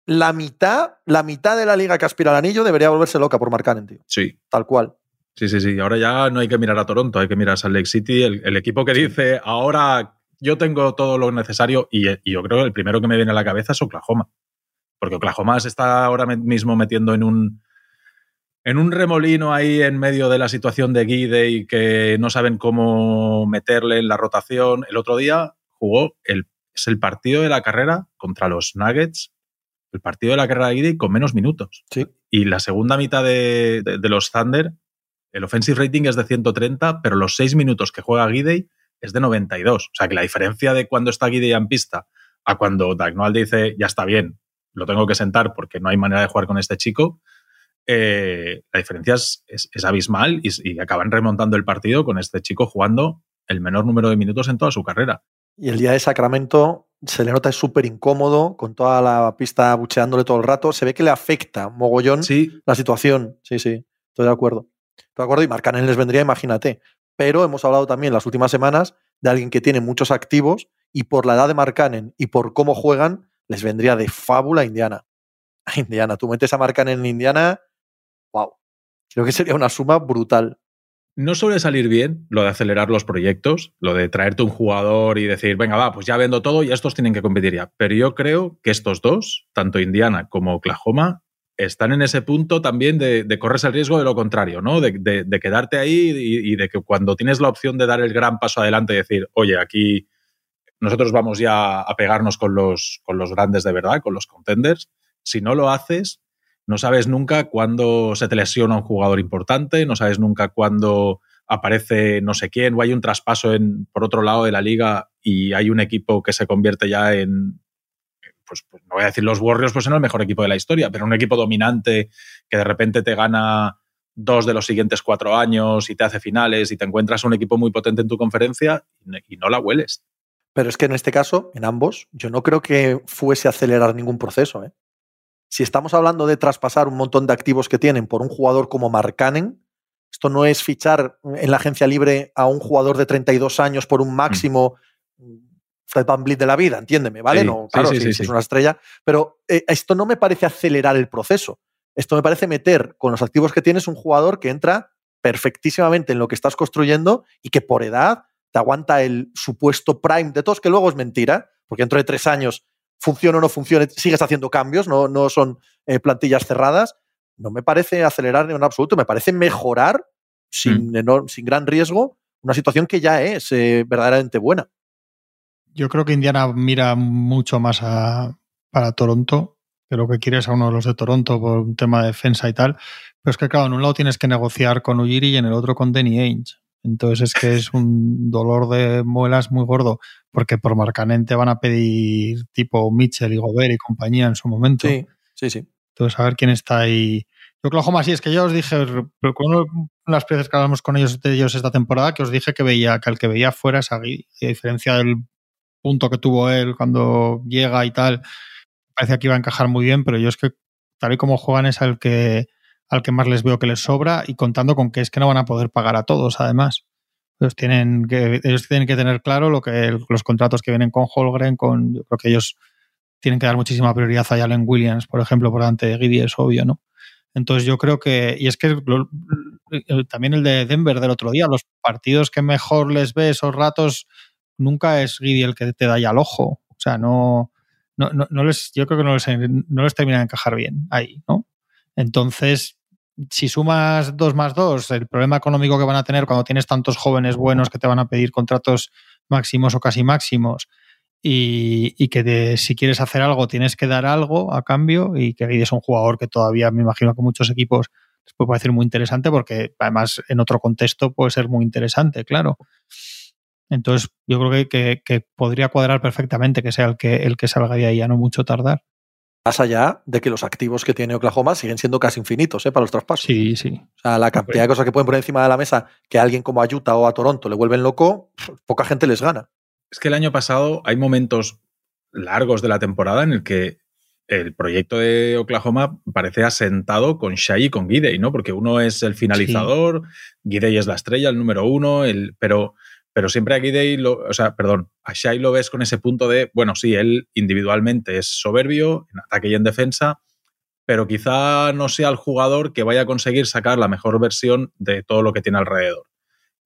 La mitad, la mitad de la liga que aspira al anillo debería volverse loca por Marcanen, tío. Sí. Tal cual. Sí, sí, sí. Ahora ya no hay que mirar a Toronto, hay que mirar a Salt Lake City, el, el equipo que dice, ahora yo tengo todo lo necesario y, y, yo creo que el primero que me viene a la cabeza es Oklahoma. Porque Oklahoma se está ahora mismo metiendo en un, en un remolino ahí en medio de la situación de Guide y que no saben cómo meterle en la rotación. El otro día jugó el, es el partido de la carrera contra los Nuggets, el partido de la carrera de Guide con menos minutos. Sí. Y la segunda mitad de, de, de, los Thunder, el offensive rating es de 130, pero los seis minutos que juega Guide es de 92. O sea que la diferencia de cuando está Guide en pista a cuando Dagnall dice ya está bien, lo tengo que sentar porque no hay manera de jugar con este chico, eh, la diferencia es, es, es abismal y, y, acaban remontando el partido con este chico jugando el menor número de minutos en toda su carrera. Y el día de Sacramento se le nota es súper incómodo, con toda la pista bucheándole todo el rato. Se ve que le afecta mogollón sí. la situación. Sí, sí, estoy de acuerdo. Estoy de acuerdo y Marcanen les vendría, imagínate. Pero hemos hablado también las últimas semanas de alguien que tiene muchos activos y por la edad de Marcanen y por cómo juegan, les vendría de fábula a Indiana. A Indiana, tú metes a Marcanen en Indiana wow. Creo que sería una suma brutal. No suele salir bien lo de acelerar los proyectos, lo de traerte un jugador y decir, venga, va, pues ya vendo todo y estos tienen que competir ya. Pero yo creo que estos dos, tanto Indiana como Oklahoma, están en ese punto también de, de correrse el riesgo de lo contrario, ¿no? De, de, de quedarte ahí y, y, de que cuando tienes la opción de dar el gran paso adelante y decir, oye, aquí nosotros vamos ya a pegarnos con los, con los grandes de verdad, con los contenders, si no lo haces, no sabes nunca cuándo se te lesiona un jugador importante, no sabes nunca cuándo aparece no sé quién o hay un traspaso en, por otro lado de la liga y hay un equipo que se convierte ya en, pues, pues, no voy a decir los Warriors, pues no el mejor equipo de la historia, pero un equipo dominante que de repente te gana dos de los siguientes cuatro años y te hace finales y te encuentras un equipo muy potente en tu conferencia y no la hueles. Pero es que en este caso, en ambos, yo no creo que fuese a acelerar ningún proceso. ¿eh? Si estamos hablando de traspasar un montón de activos que tienen por un jugador como Marcanen, esto no es fichar en la agencia libre a un jugador de 32 años por un máximo mm. Fred Van Vliet de la vida, entiéndeme, ¿vale? Sí, no, claro, sí, sí, sí, sí, es una estrella, pero eh, esto no me parece acelerar el proceso. Esto me parece meter con los activos que tienes un jugador que entra perfectísimamente en lo que estás construyendo y que por edad te aguanta el supuesto prime de todos, que luego es mentira, porque dentro de tres años funcione o no funcione, sigues haciendo cambios, no, no son eh, plantillas cerradas. No me parece acelerar en absoluto, me parece mejorar sin, mm. sin gran riesgo una situación que ya es eh, verdaderamente buena. Yo creo que Indiana mira mucho más a, para Toronto, que lo que quiere es a uno de los de Toronto por un tema de defensa y tal. Pero es que, claro, en un lado tienes que negociar con Ujiri y en el otro con Danny Ainge. Entonces es que es un dolor de muelas muy gordo, porque por Marcanente van a pedir tipo Mitchell y Gobert y compañía en su momento. Sí, sí, sí. Entonces, a ver quién está ahí. Yo, Oklahoma, sí, es que yo os dije, pero con una de las veces que hablamos con ellos de ellos esta temporada, que os dije que veía que el que veía fuera es a diferencia del punto que tuvo él cuando llega y tal, parecía que iba a encajar muy bien, pero yo es que tal y como juegan es al que al que más les veo que les sobra y contando con que es que no van a poder pagar a todos, además. Ellos tienen que, ellos tienen que tener claro lo que los contratos que vienen con Holgren, con, yo creo que ellos tienen que dar muchísima prioridad a Allen Williams, por ejemplo, por delante de Giddy, es obvio, ¿no? Entonces yo creo que, y es que también el de Denver del otro día, los partidos que mejor les ve esos ratos, nunca es Giddy el que te da ya el ojo. O sea, no, no, no, no les, yo creo que no les, no les termina de encajar bien ahí, ¿no? Entonces, si sumas dos más dos, el problema económico que van a tener cuando tienes tantos jóvenes buenos que te van a pedir contratos máximos o casi máximos y, que de, si quieres hacer algo tienes que dar algo a cambio y que Guidi es un jugador que todavía me imagino que muchos equipos les puede parecer muy interesante porque además en otro contexto puede ser muy interesante, claro. Entonces yo creo que, que, que podría cuadrar perfectamente que sea el que, el que salga de ahí a no mucho tardar más allá de que los activos que tiene Oklahoma siguen siendo casi infinitos ¿eh? para los traspasos. Sí, sí. O sea, la cantidad de cosas que pueden poner encima de la mesa que a alguien como a Utah o a Toronto le vuelven loco, poca gente les gana. Es que el año pasado hay momentos largos de la temporada en el que el proyecto de Oklahoma parece asentado con Shai y con Gidey, ¿no? Porque uno es el finalizador, sí. Gidey es la estrella, el número uno, el, pero pero siempre a Gidey, lo, o sea, perdón, a Shai lo ves con ese punto de, bueno, sí, él individualmente es soberbio en ataque y en defensa, pero quizá no sea el jugador que vaya a conseguir sacar la mejor versión de todo lo que tiene alrededor.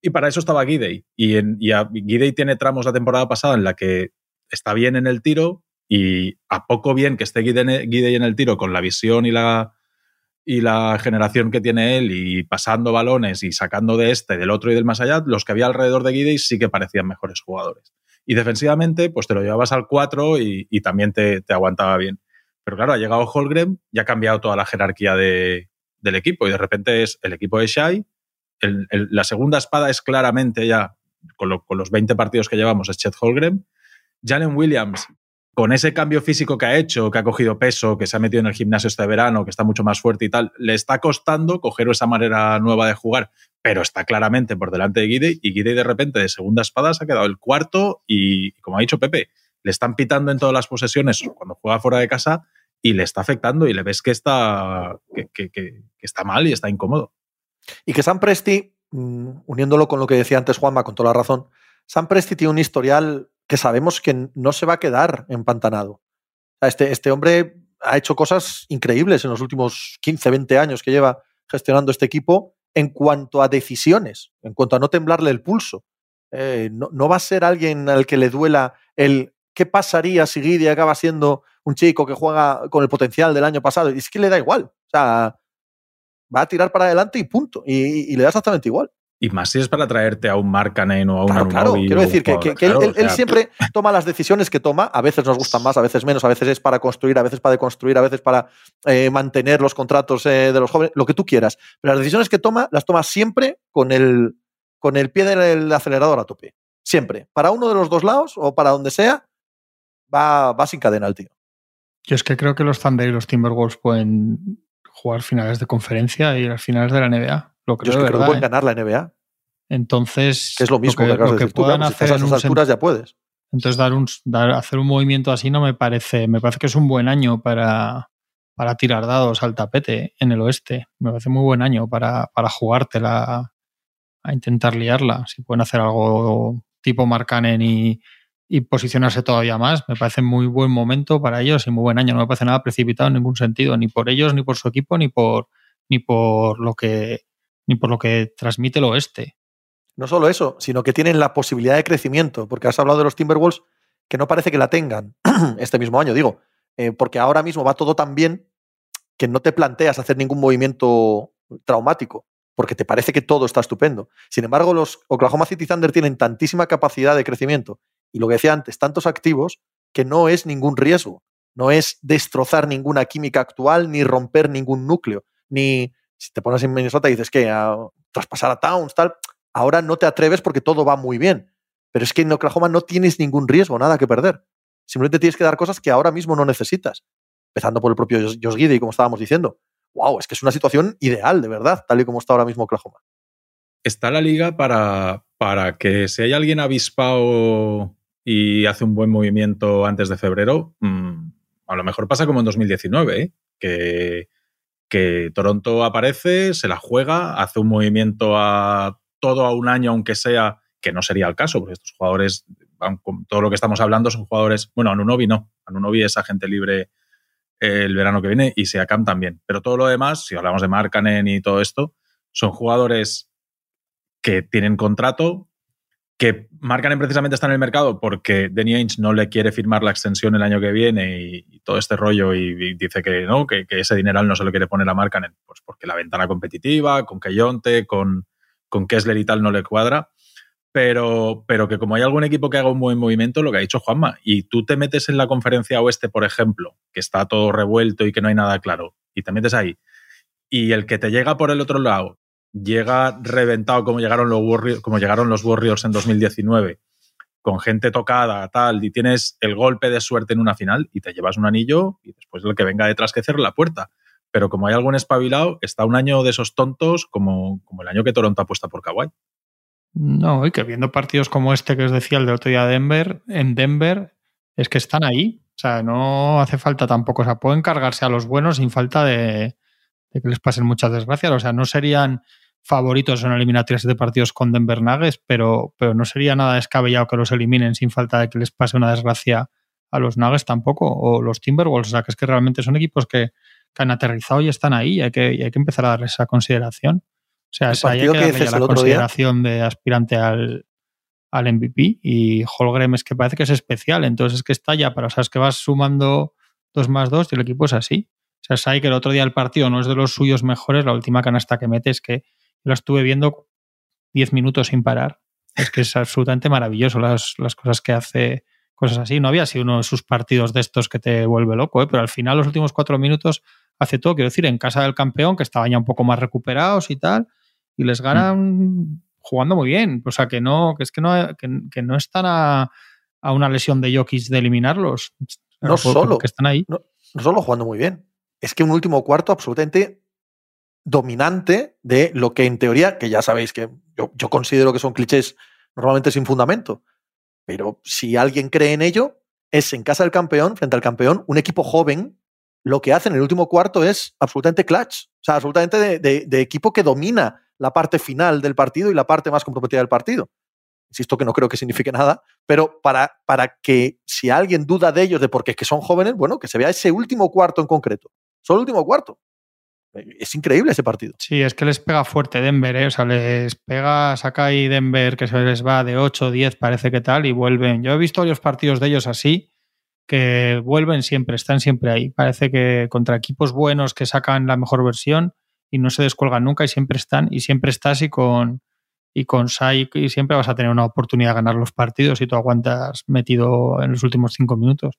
Y para eso estaba Gidey. Y, en, Gidey tiene tramos la temporada pasada en la que está bien en el tiro y a poco bien que esté Gidey en el tiro con la visión y la, y la generación que tiene él y pasando balones y sacando de este, del otro y del más allá, los que había alrededor de Gidey sí que parecían mejores jugadores. Y defensivamente, pues te lo llevabas al 4 y, también te, aguantaba bien. Pero claro, ha llegado Holgren y ha cambiado toda la jerarquía del equipo y de repente es el equipo de Shai. la segunda espada es claramente ya, con, con, los 20 partidos que llevamos, es Chet Holgren. Jalen Williams con ese cambio físico que ha hecho, que ha cogido peso, que se ha metido en el gimnasio este verano, que está mucho más fuerte y tal, le está costando coger esa manera nueva de jugar, pero está claramente por delante de Guide y Guide de repente de segunda espada se ha quedado el cuarto y, como ha dicho Pepe, le están pitando en todas las posesiones cuando juega fuera de casa y le está afectando y le ves que está, que, está mal y está incómodo. Y que San Presti, mm, uniéndolo con lo que decía antes Juanma, con toda la razón, San Presti tiene un historial que sabemos que no se va a quedar empantanado. Este, este hombre ha hecho cosas increíbles en los últimos 15, 20 años que lleva gestionando este equipo en cuanto a decisiones, en cuanto a no temblarle el pulso. Eh, no, va a ser alguien al que le duela el qué pasaría si Guidi acaba siendo un chico que juega con el potencial del año pasado. Y es que le da igual. O sea, va a tirar para adelante y punto. y le da exactamente igual. Y más si es para traerte a un Marcanen o a un Claro, claro. quiero decir que, él, siempre toma las decisiones que toma. A veces nos gustan más, a veces menos, a veces es para construir, a veces para deconstruir, a veces para eh, mantener los contratos eh, de los jóvenes, lo que tú quieras. Pero las decisiones que toma, las toma siempre con el, con el pie del acelerador a tope. Siempre. Para uno de los dos lados o para donde sea, va, va sin cadena el tío. Yo es que creo que los Thunder y los Timberwolves pueden jugar finales de conferencia y las finales de la NBA. Lo creo, Yo es que creo que pueden ganar la NBA. Entonces. Que es lo mismo lo que, puedan hacer. a esas alturas ya puedes. Entonces, dar un, dar, hacer un movimiento así no me parece. Me parece que es un buen año para, para tirar dados al tapete en el oeste. Me parece muy buen año para, para jugártela, a intentar liarla. Si pueden hacer algo tipo Marcanen y, y posicionarse todavía más, me parece muy buen momento para ellos y muy buen año. No me parece nada precipitado en ningún sentido, ni por ellos, ni por su equipo, ni por, ni por lo que ni por lo que transmite el oeste. No solo eso, sino que tienen la posibilidad de crecimiento, porque has hablado de los Timberwolves que no parece que la tengan este mismo año, digo, eh, porque ahora mismo va todo tan bien que no te planteas hacer ningún movimiento traumático, porque te parece que todo está estupendo. Sin embargo, los Oklahoma City Thunder tienen tantísima capacidad de crecimiento y lo que decía antes, tantos activos, que no es ningún riesgo, no es destrozar ninguna química actual, ni romper ningún núcleo, ni si te pones en Minnesota y dices que a traspasar a Towns, tal, ahora no te atreves porque todo va muy bien. Pero es que en Oklahoma no tienes ningún riesgo, nada que perder. Simplemente tienes que dar cosas que ahora mismo no necesitas. Empezando por el propio Josh Giddy, como estábamos diciendo. ¡Wow! Es que es una situación ideal, de verdad, tal y como está ahora mismo Oklahoma. Está la liga para, para que si hay alguien avispado y hace un buen movimiento antes de febrero, mm, a lo mejor pasa como en 2019, ¿eh? que que Toronto aparece, se la juega, hace un movimiento a todo a un año, aunque sea, que no sería el caso, porque estos jugadores, todo lo que estamos hablando son jugadores, bueno, Anunobi no, Anunobi es agente libre el verano que viene y Seacam también, pero todo lo demás, si hablamos de Markanen y todo esto, son jugadores que tienen contrato, que marcan precisamente está en el mercado porque Danny Ainge no le quiere firmar la extensión el año que viene y, todo este rollo y, dice que no, que, ese dineral no se lo quiere poner a Marcanen, pues porque la ventana competitiva, con Keyonte, con, con Kessler y tal no le cuadra. Pero, pero que como hay algún equipo que haga un buen movimiento, lo que ha dicho Juanma, y tú te metes en la conferencia oeste, por ejemplo, que está todo revuelto y que no hay nada claro, y te metes ahí, y el que te llega por el otro lado llega reventado como llegaron los Warriors, como llegaron los Warriors en 2019, con gente tocada, tal, y tienes el golpe de suerte en una final y te llevas un anillo y después lo que venga detrás que cierre la puerta. Pero como hay algún espabilado, está un año de esos tontos como, como el año que Toronto apuesta por Kawhi. No, y que viendo partidos como este que os decía el de otro día Denver, en Denver, es que están ahí. O sea, no hace falta tampoco. O sea, pueden cargarse a los buenos sin falta de, de que les pasen muchas desgracias. O sea, no serían favoritos en eliminatorias de partidos con Denver Nuggets, pero, pero no sería nada descabellado que los eliminen sin falta de que les pase una desgracia a los Nuggets tampoco, o los Timberwolves. O sea, que es que realmente son equipos que, han aterrizado y están ahí y hay, que, hay que empezar a darles esa consideración. O sea, hay que darle la consideración de aspirante al, al MVP y Holgrim es que parece que es especial, entonces es que está ya para, o sea, es que vas sumando dos más dos y el equipo es así. O sea, sabe que el otro día el partido no es de los suyos mejores, la última canasta que mete es que lo estuve viendo 10 minutos sin parar. Es que es absolutamente maravilloso las, las, cosas que hace, cosas así. No había sido uno de sus partidos de estos que te vuelve loco, ¿eh? pero al final los últimos cuatro minutos hace todo, quiero decir, en casa del campeón, que estaban ya un poco más recuperados y tal, y les ganan jugando muy bien. O sea, que no, que es que no, que, no están a, una lesión de Jokic de eliminarlos. No solo. Que están ahí. No, solo jugando muy bien. Es que un último cuarto absolutamente dominante de lo que en teoría, que ya sabéis que yo, yo considero que son clichés normalmente sin fundamento, pero si alguien cree en ello, es en casa del campeón, frente al campeón, un equipo joven, lo que hace en el último cuarto es absolutamente clutch, o sea, absolutamente de equipo que domina la parte final del partido y la parte más comprometida del partido. Insisto que no creo que signifique nada, pero para, para que si alguien duda de ellos, de por qué es que son jóvenes, bueno, que se vea ese último cuarto en concreto. Solo el último cuarto. Es increíble ese partido. Sí, es que les pega fuerte Denver, ¿eh? o sea, les pega, saca ahí Denver que se les va de 8, 10, parece que tal, y vuelven. Yo he visto varios partidos de ellos así, que vuelven siempre, están siempre ahí. Parece que contra equipos buenos que sacan la mejor versión, y no se descuelgan nunca y siempre están y siempre estás y con y con Sai y siempre vas a tener una oportunidad de ganar los partidos si tú aguantas metido en los últimos cinco minutos.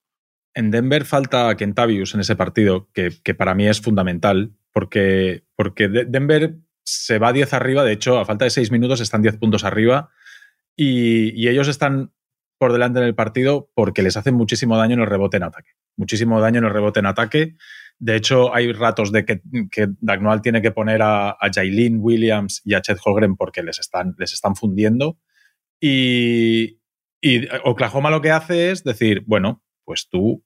En Denver falta Kentavius en ese partido, que, para mí es fundamental, porque, porque Denver se va 10 arriba, de hecho, a falta de seis minutos están 10 puntos arriba y, ellos están por delante en el partido porque les hacen muchísimo daño en el rebote en ataque. Muchísimo daño en el rebote en ataque de hecho, hay ratos de que, que Dagnoal tiene que poner a, a Williams y a Chet Holgren porque les están, les están fundiendo. Y, y, Oklahoma lo que hace es decir, bueno, pues tú,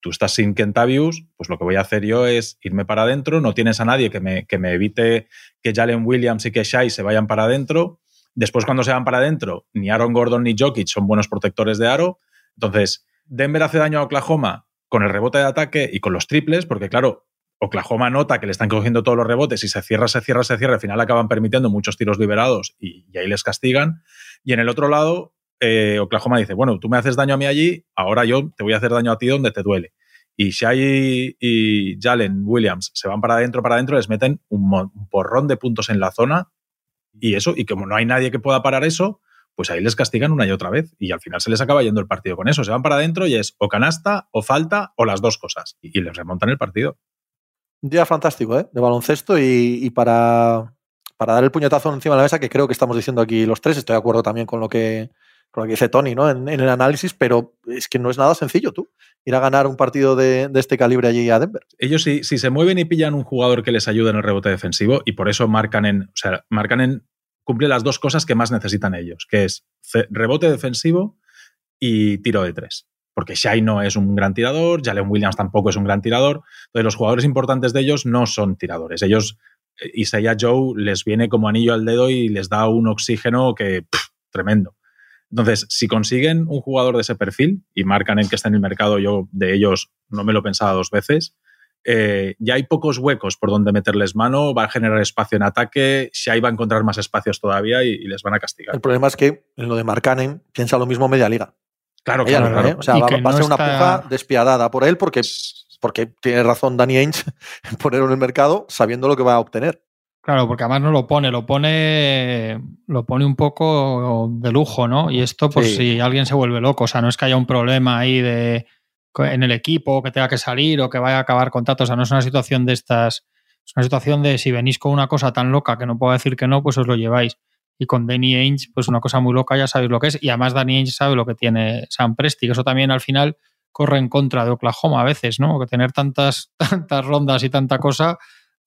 tú estás sin Kentavius, pues lo que voy a hacer yo es irme para adentro, no tienes a nadie que me, que me evite que Jalen Williams y que Shai se vayan para adentro. Después, cuando se van para adentro, ni Aaron Gordon ni Jokic son buenos protectores de aro. Entonces, Denver hace daño a Oklahoma con el rebote de ataque y con los triples, porque claro, Oklahoma nota que le están cogiendo todos los rebotes y se cierra, se cierra, se cierra, al final acaban permitiendo muchos tiros liberados y, ahí les castigan. Y en el otro lado, eh, Oklahoma dice, bueno, tú me haces daño a mí allí, ahora yo te voy a hacer daño a ti donde te duele. Y Shai y Jalen Williams se van para adentro, para adentro, les meten un, porrón de puntos en la zona y eso, y como no hay nadie que pueda parar eso, pues ahí les castigan una y otra vez y al final se les acaba yendo el partido con eso. Se van para adentro y es o canasta o falta o las dos cosas y, les remontan el partido. Un día fantástico, ¿eh? De baloncesto y, para, para, dar el puñetazo encima de la mesa, que creo que estamos diciendo aquí los tres, estoy de acuerdo también con lo que, con lo que dice Tony, ¿no? En, el análisis, pero es que no es nada sencillo tú ir a ganar un partido de, este calibre allí a Denver. Ellos si, se mueven y pillan un jugador que les ayude en el rebote defensivo y por eso marcan en, o sea, marcan en cumple las dos cosas que más necesitan ellos, que es rebote defensivo y tiro de tres. Porque Shai no es un gran tirador, Jalen Williams tampoco es un gran tirador. Entonces, los jugadores importantes de ellos no son tiradores. Ellos, eh, Isaiah Joe les viene como anillo al dedo y les da un oxígeno que tremendo. Entonces, si consiguen un jugador de ese perfil y marcan el que está en el mercado, yo de ellos no me lo pensaba dos veces, eh, ya hay pocos huecos por donde meterles mano, va a generar espacio en ataque, Shai va a encontrar más espacios todavía y, les van a castigar. El problema es que en lo de Marcanen piensa lo mismo media liga. Claro, claro, ¿eh? O sea, va, a ser una puja despiadada por él porque, porque tiene razón Danny Ainge en ponerlo en el mercado sabiendo lo que va a obtener. Claro, porque además no lo pone, lo pone, lo pone un poco de lujo, ¿no? Y esto, pues si alguien se vuelve loco, o sea, no es que haya un problema ahí de en el equipo, que tenga que salir o que vaya a acabar contratos. O sea, no es una situación de estas. Es una situación de si venís con una cosa tan loca que no puedo decir que no, pues os lo lleváis. Y con Danny Ainge, pues una cosa muy loca, ya sabéis lo que es. Y además Danny Ainge sabe lo que tiene Sam Presti, que eso también al final corre en contra de Oklahoma a veces, ¿no? Que tener tantas, tantas rondas y tanta cosa,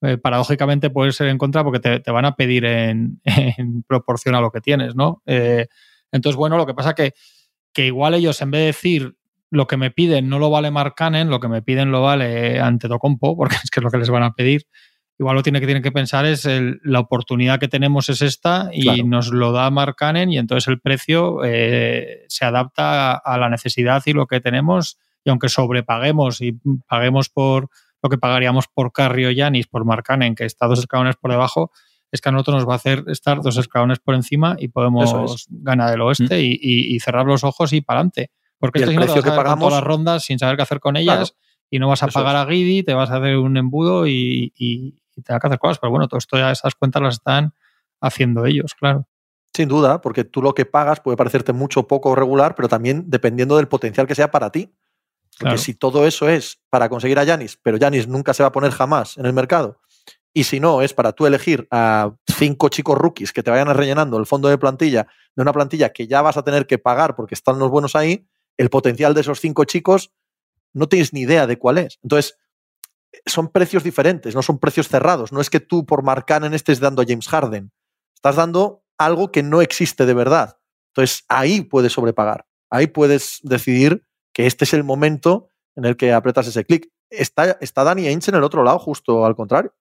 eh, paradójicamente puede ser en contra porque te, van a pedir en, proporción a lo que tienes, ¿no? Eh, entonces, bueno, lo que pasa que, que igual ellos en vez de decir lo que me piden no lo vale Mark Cannon, lo que me piden lo vale ante Docompo, porque es que es lo que les van a pedir. igual lo tiene que, tiene que pensar es la oportunidad que tenemos es esta y nos lo da Mark Cannon y entonces el precio eh, se adapta a, la necesidad y lo que tenemos y aunque sobrepaguemos y paguemos por lo que pagaríamos por Carrio Yanis, por Mark Cannon, que está dos escalones por debajo, es que a nosotros nos va a hacer estar dos escalones por encima y podemos ganar el oeste mm. y, cerrar los ojos y para adelante. Porque esto no que pagamos todas las rondas sin saber qué hacer con ellas y no vas a pagar a Guidi, te vas a hacer un embudo y, y te da que hacer cosas. Pero bueno, todo esto ya esas cuentas las están haciendo ellos, claro. Sin duda, porque tú lo que pagas puede parecerte mucho poco regular, pero también dependiendo del potencial que sea para ti. Porque si todo eso es para conseguir a Yanis, pero Yanis nunca se va a poner jamás en el mercado, y si no, es para tú elegir a cinco chicos rookies que te vayan rellenando el fondo de plantilla de una plantilla que ya vas a tener que pagar porque están los buenos ahí, el potencial de esos cinco chicos no tienes ni idea de cuál es. Entonces, son precios diferentes, no son precios cerrados. No es que tú por Marcanen estés dando a James Harden. Estás dando algo que no existe de verdad. Entonces ahí puedes sobrepagar. Ahí puedes decidir que este es el momento en el que apretas ese clic. Está, está Danny Ainge en el otro lado, justo al contrario.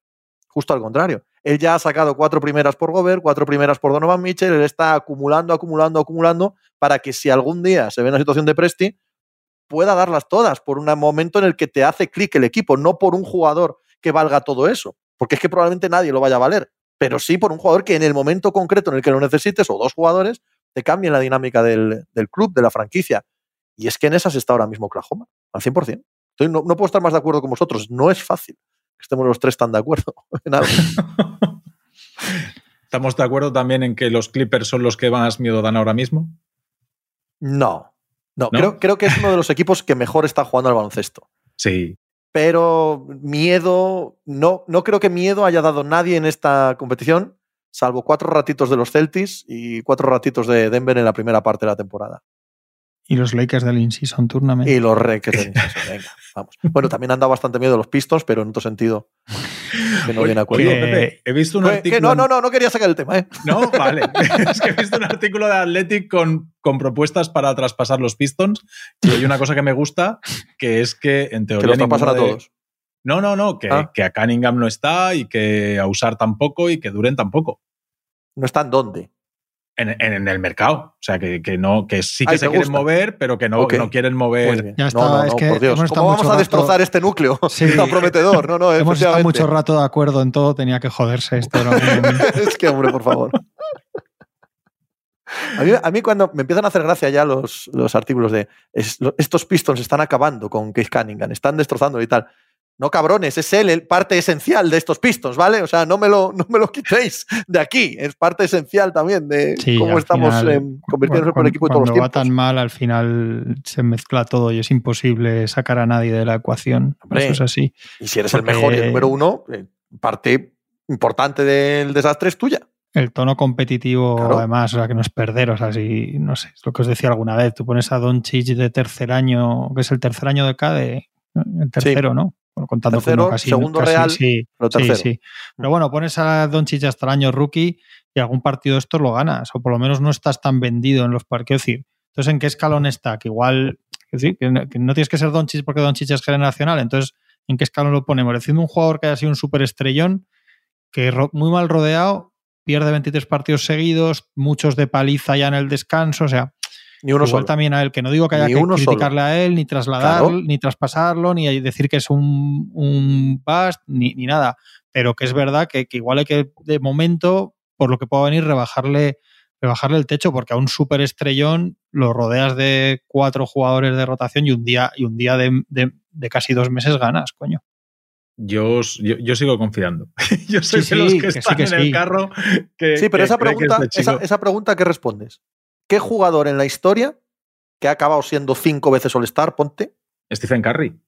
Justo al contrario. Él ya ha sacado cuatro primeras por Gobert, cuatro primeras por Donovan Mitchell. Él está acumulando, acumulando, acumulando para que si algún día se ve una situación de Presti, pueda darlas todas por un momento en el que te hace clic el equipo, no por un jugador que valga todo eso, porque es que probablemente nadie lo vaya a valer, pero sí por un jugador que en el momento concreto en el que lo necesites, o dos jugadores, te cambien la dinámica del, club, de la franquicia. Y es que en esas está ahora mismo Oklahoma, al 100%. no, puedo estar más de acuerdo con vosotros, no es fácil que estemos los tres tan de acuerdo. ¿Estamos de acuerdo también en que los Clippers son los que más miedo dan ahora mismo? No, no, Creo, creo que es uno de los equipos que mejor está jugando al baloncesto. Sí. Pero miedo, no, no creo que miedo haya dado nadie en esta competición, salvo cuatro ratitos de los Celtics y cuatro ratitos de Denver en la primera parte de la temporada. Y los Lakers del In-Season Tournament. Y los Lakers del In-Season, venga, vamos. Bueno, también han dado bastante miedo los Pistons, pero en otro sentido que no viene a acuerdo. he visto un artículo... no, no, no, no quería sacar el tema, ¿eh? No, vale. es que he visto un artículo de Athletic con, con propuestas para traspasar los Pistons y hay una cosa que me gusta, que es que en teoría... Que los traspasan a todos. No, no, no, que, ah. que a Cunningham no está y que a usar tampoco y que duren tampoco. ¿No están dónde? En, el mercado. O sea, que, no, que sí que se quieren mover, pero que no, no quieren mover. Ya está, no, no, por Dios. ¿Cómo vamos a destrozar este núcleo? Sí. prometedor. No, no, Hemos estado mucho rato de acuerdo en todo, tenía que joderse esto. es que, hombre, por favor. A mí, cuando me empiezan a hacer gracia ya los, los artículos de estos Pistons están acabando con Case Cunningham, están destrozando y tal. No cabrones, es él el parte esencial de estos Pistons, ¿vale? O sea, no me lo, no me lo quitéis de aquí. Es parte esencial también de cómo estamos convirtiéndonos en el equipo de todos los tiempos. va tan mal, al final se mezcla todo y es imposible sacar a nadie de la ecuación. Eso es así. Y si eres el mejor y el número uno, eh, parte importante del desastre es tuya. El tono competitivo, además, o sea, que no es perder, o sea, si, no sé, es lo que os decía alguna vez, tú pones a Don Chich de tercer año, que es el tercer año de CADE, el tercero, ¿no? Bueno, contando Tercero, casi, segundo real, sí, sí, sí, Pero bueno, pones a Doncic hasta el año rookie y algún partido de estos lo ganas, o por lo menos no estás tan vendido en los parques. decir, entonces, ¿en qué escalón está? Que igual, que no, tienes que ser Doncic porque Doncic es generacional, entonces, ¿en qué escalón lo ponemos? Diciendo un jugador que haya sido un super estrellón, que muy mal rodeado, pierde 23 partidos seguidos, muchos de paliza ya en el descanso, o sea, ni uno Igual también a él, que no digo que haya que criticarle a él, ni trasladarlo, ni traspasarlo, ni decir que es un, un bust, ni, nada. Pero que es verdad que, igual hay que, de momento, por lo que pueda venir, rebajarle, rebajarle el techo, porque a un super estrellón lo rodeas de cuatro jugadores de rotación y un día, y un día de, casi dos meses ganas, coño. Yo, yo, sigo confiando. yo soy de los que, están en el carro. sí, pero esa, pregunta, esa, esa, pregunta, ¿qué respondes? ¿Qué jugador en la historia que ha acabado siendo cinco veces All-Star, ponte? Stephen Curry.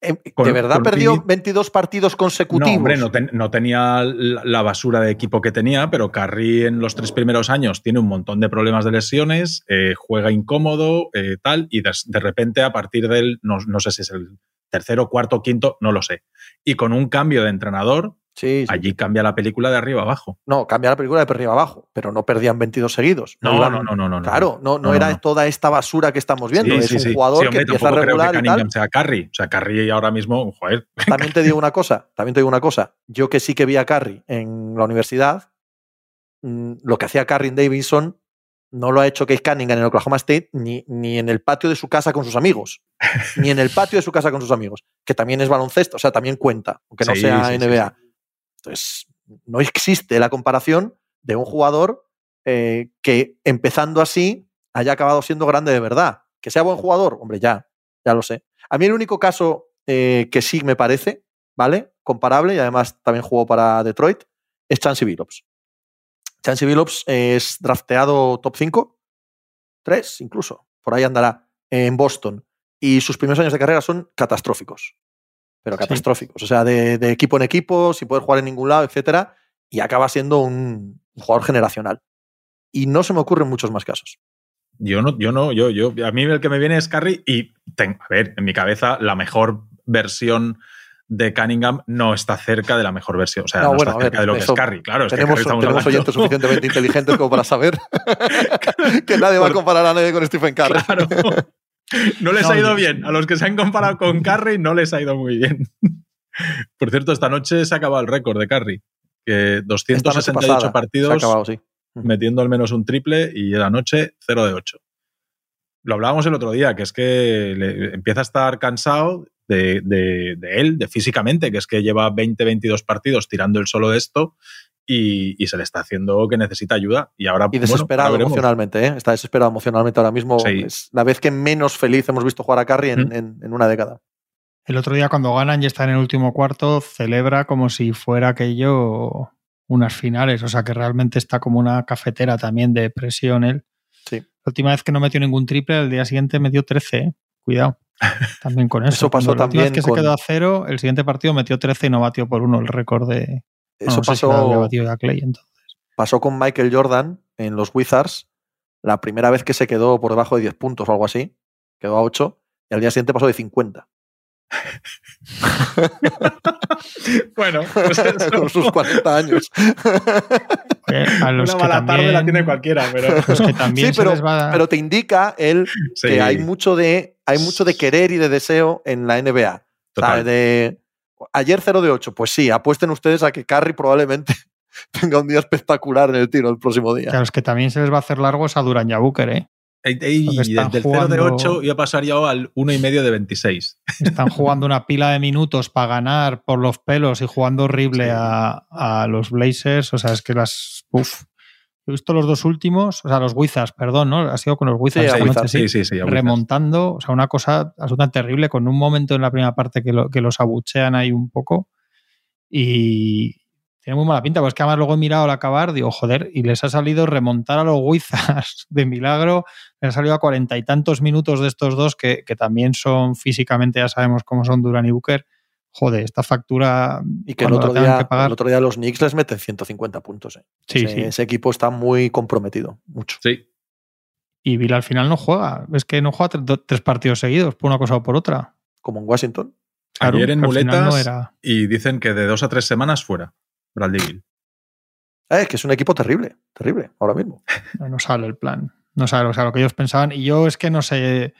Em, ¿De verdad perdió 22 partidos consecutivos? No, hombre, no, tenía la basura de equipo que tenía, pero Curry en los tres primeros años tiene un montón de problemas de lesiones, eh, juega incómodo, eh, tal, y de, repente a partir del, no, no sé si es el tercero, cuarto, quinto, no lo sé. Y con un cambio de entrenador, Sí, sí. Allí cambia la película de arriba abajo. No, cambia la película de arriba abajo, pero no perdían 22 seguidos. No, iban- no, no, no, no. Claro, no, no, era toda esta basura que estamos viendo. Sí, es un jugador hombre, que empieza creo regular que y tal. sea Curry. O sea, Curry ahora mismo, joder. También te digo una cosa, también te digo una cosa. Yo que sí que vi a Curry en la universidad, mm, lo que hacía Curry en Davidson no lo ha hecho Case Cunningham en Oklahoma State ni, ni en el patio de su casa con sus amigos. ni en el patio de su casa con sus amigos, que también es baloncesto, o sea, también cuenta, aunque no sea sí, NBA. Entonces, no existe la comparación de un jugador eh, que empezando así haya acabado siendo grande de verdad. Que sea buen jugador, hombre, ya, ya lo sé. A mí el único caso eh, que sí me parece, ¿vale? Comparable, y además también jugó para Detroit, es Chansey Billups. Chansey Billups es drafteado top 5, 3 incluso, por ahí andará, en Boston. Y sus primeros años de carrera son catastróficos. Pero Sí. catastróficos. O sea, de, de equipo en equipo, sin poder jugar en ningún lado, etcétera. Y acaba siendo un, un jugador generacional. Y no se me ocurren muchos más casos. Yo no, yo no, yo, yo, a mí el que me viene es Curry y, ten- a ver, en mi cabeza la mejor versión de Cunningham no está cerca de la mejor versión, o sea, No, no, bueno, está a ver, cerca de lo que eso- es Curry, claro. Es que tenemos Curry estamos tenemos hablando- oyentes suficientemente inteligentes como para saber que nadie va a comparar a nadie con Stephen Curry. Claro. No les No, ha ido bien. A los que se han comparado con Curry no les ha ido muy bien. Por cierto, esta noche se ha acabado el récord de Curry. Que Esta noche 268 pasada se ha partidos acabado, sí. metiendo al menos un triple y la noche 0 de 8. Lo hablábamos el otro día, que es que le- empieza a estar cansado de, de- de él, de físicamente, que es que lleva 20, 22 partidos tirando el solo de esto y, y se le está haciendo que necesita ayuda. Y ahora Y desesperado emocionalmente, ¿eh? Está desesperado emocionalmente ahora mismo. Sí. Es la vez que menos feliz hemos visto jugar a Curry en, Mm. en- en una década. El otro día cuando ganan y está en el último cuarto, celebra como si fuera aquello unas finales. O sea que realmente está como una cafetera también de presión él. Sí. La última vez que no metió ningún triple, el día siguiente metió 13. ¿eh? Cuidado. También con eso. Eso pasó Cuando la última vez también que con- se quedó a cero, el siguiente partido metió 13 y no batió por uno el récord de. Eso no sé pasó, Clay entonces. pasó con Michael Jordan en los Wizards la primera vez que se quedó por debajo de 10 puntos o algo así. Quedó a 8 y al día siguiente pasó de 50. Bueno, pues eso. con sus 40 años. Oye, a los Una que mala tarde la tiene cualquiera, pero. los que también Sí, se pero, les va- pero te indica él Sí, que hay mucho, de, hay mucho de querer y de deseo en la NBA. O sea, total. de, ayer 0 de 8, pues sí, apuesten ustedes a que Curry probablemente tenga un día espectacular en el tiro el próximo día. que a los que también se les va a hacer largo es a Duran y a Booker, ¿eh? Ey, ey, porque están desde el 0 de jugando- 8 iba a pasar ya al 1,5 de 26. Están jugando una pila de minutos para ganar por los pelos y jugando horrible Sí. a, a los Blazers. O sea, es que las. Uf. He visto los dos últimos, o sea, los Wizards, perdón, ¿no? Ha sido con los Wizards Sí, Wizards, sí. Sí, sí, remontando, o sea, una cosa absolutamente terrible, con un momento en la primera parte que, lo- que los abuchean ahí un poco y tiene muy mala pinta, pues que además luego he mirado al acabar, digo, joder, y les ha salido remontar a los Wizards de milagro, les ha salido a cuarenta y tantos minutos de estos dos que, que también son físicamente, ya sabemos cómo son Duran y Booker. Joder, esta factura. Y que el otro, día, que pagar- el otro día los Knicks les meten 150 puntos. eh. Sí, ese, sí. ese equipo está muy comprometido, mucho. Sí. Y Bill al final no juega. Es que no juega tres partidos seguidos, por una cosa o por otra. Como en Washington. Claro, Ayer en que al final muletas no era- y dicen que de dos a tres semanas fuera. Bradley Bill. Eh, que es un equipo terrible, terrible, ahora mismo. no sale el plan. No sale o sea, lo que ellos pensaban. Y yo es que no sé.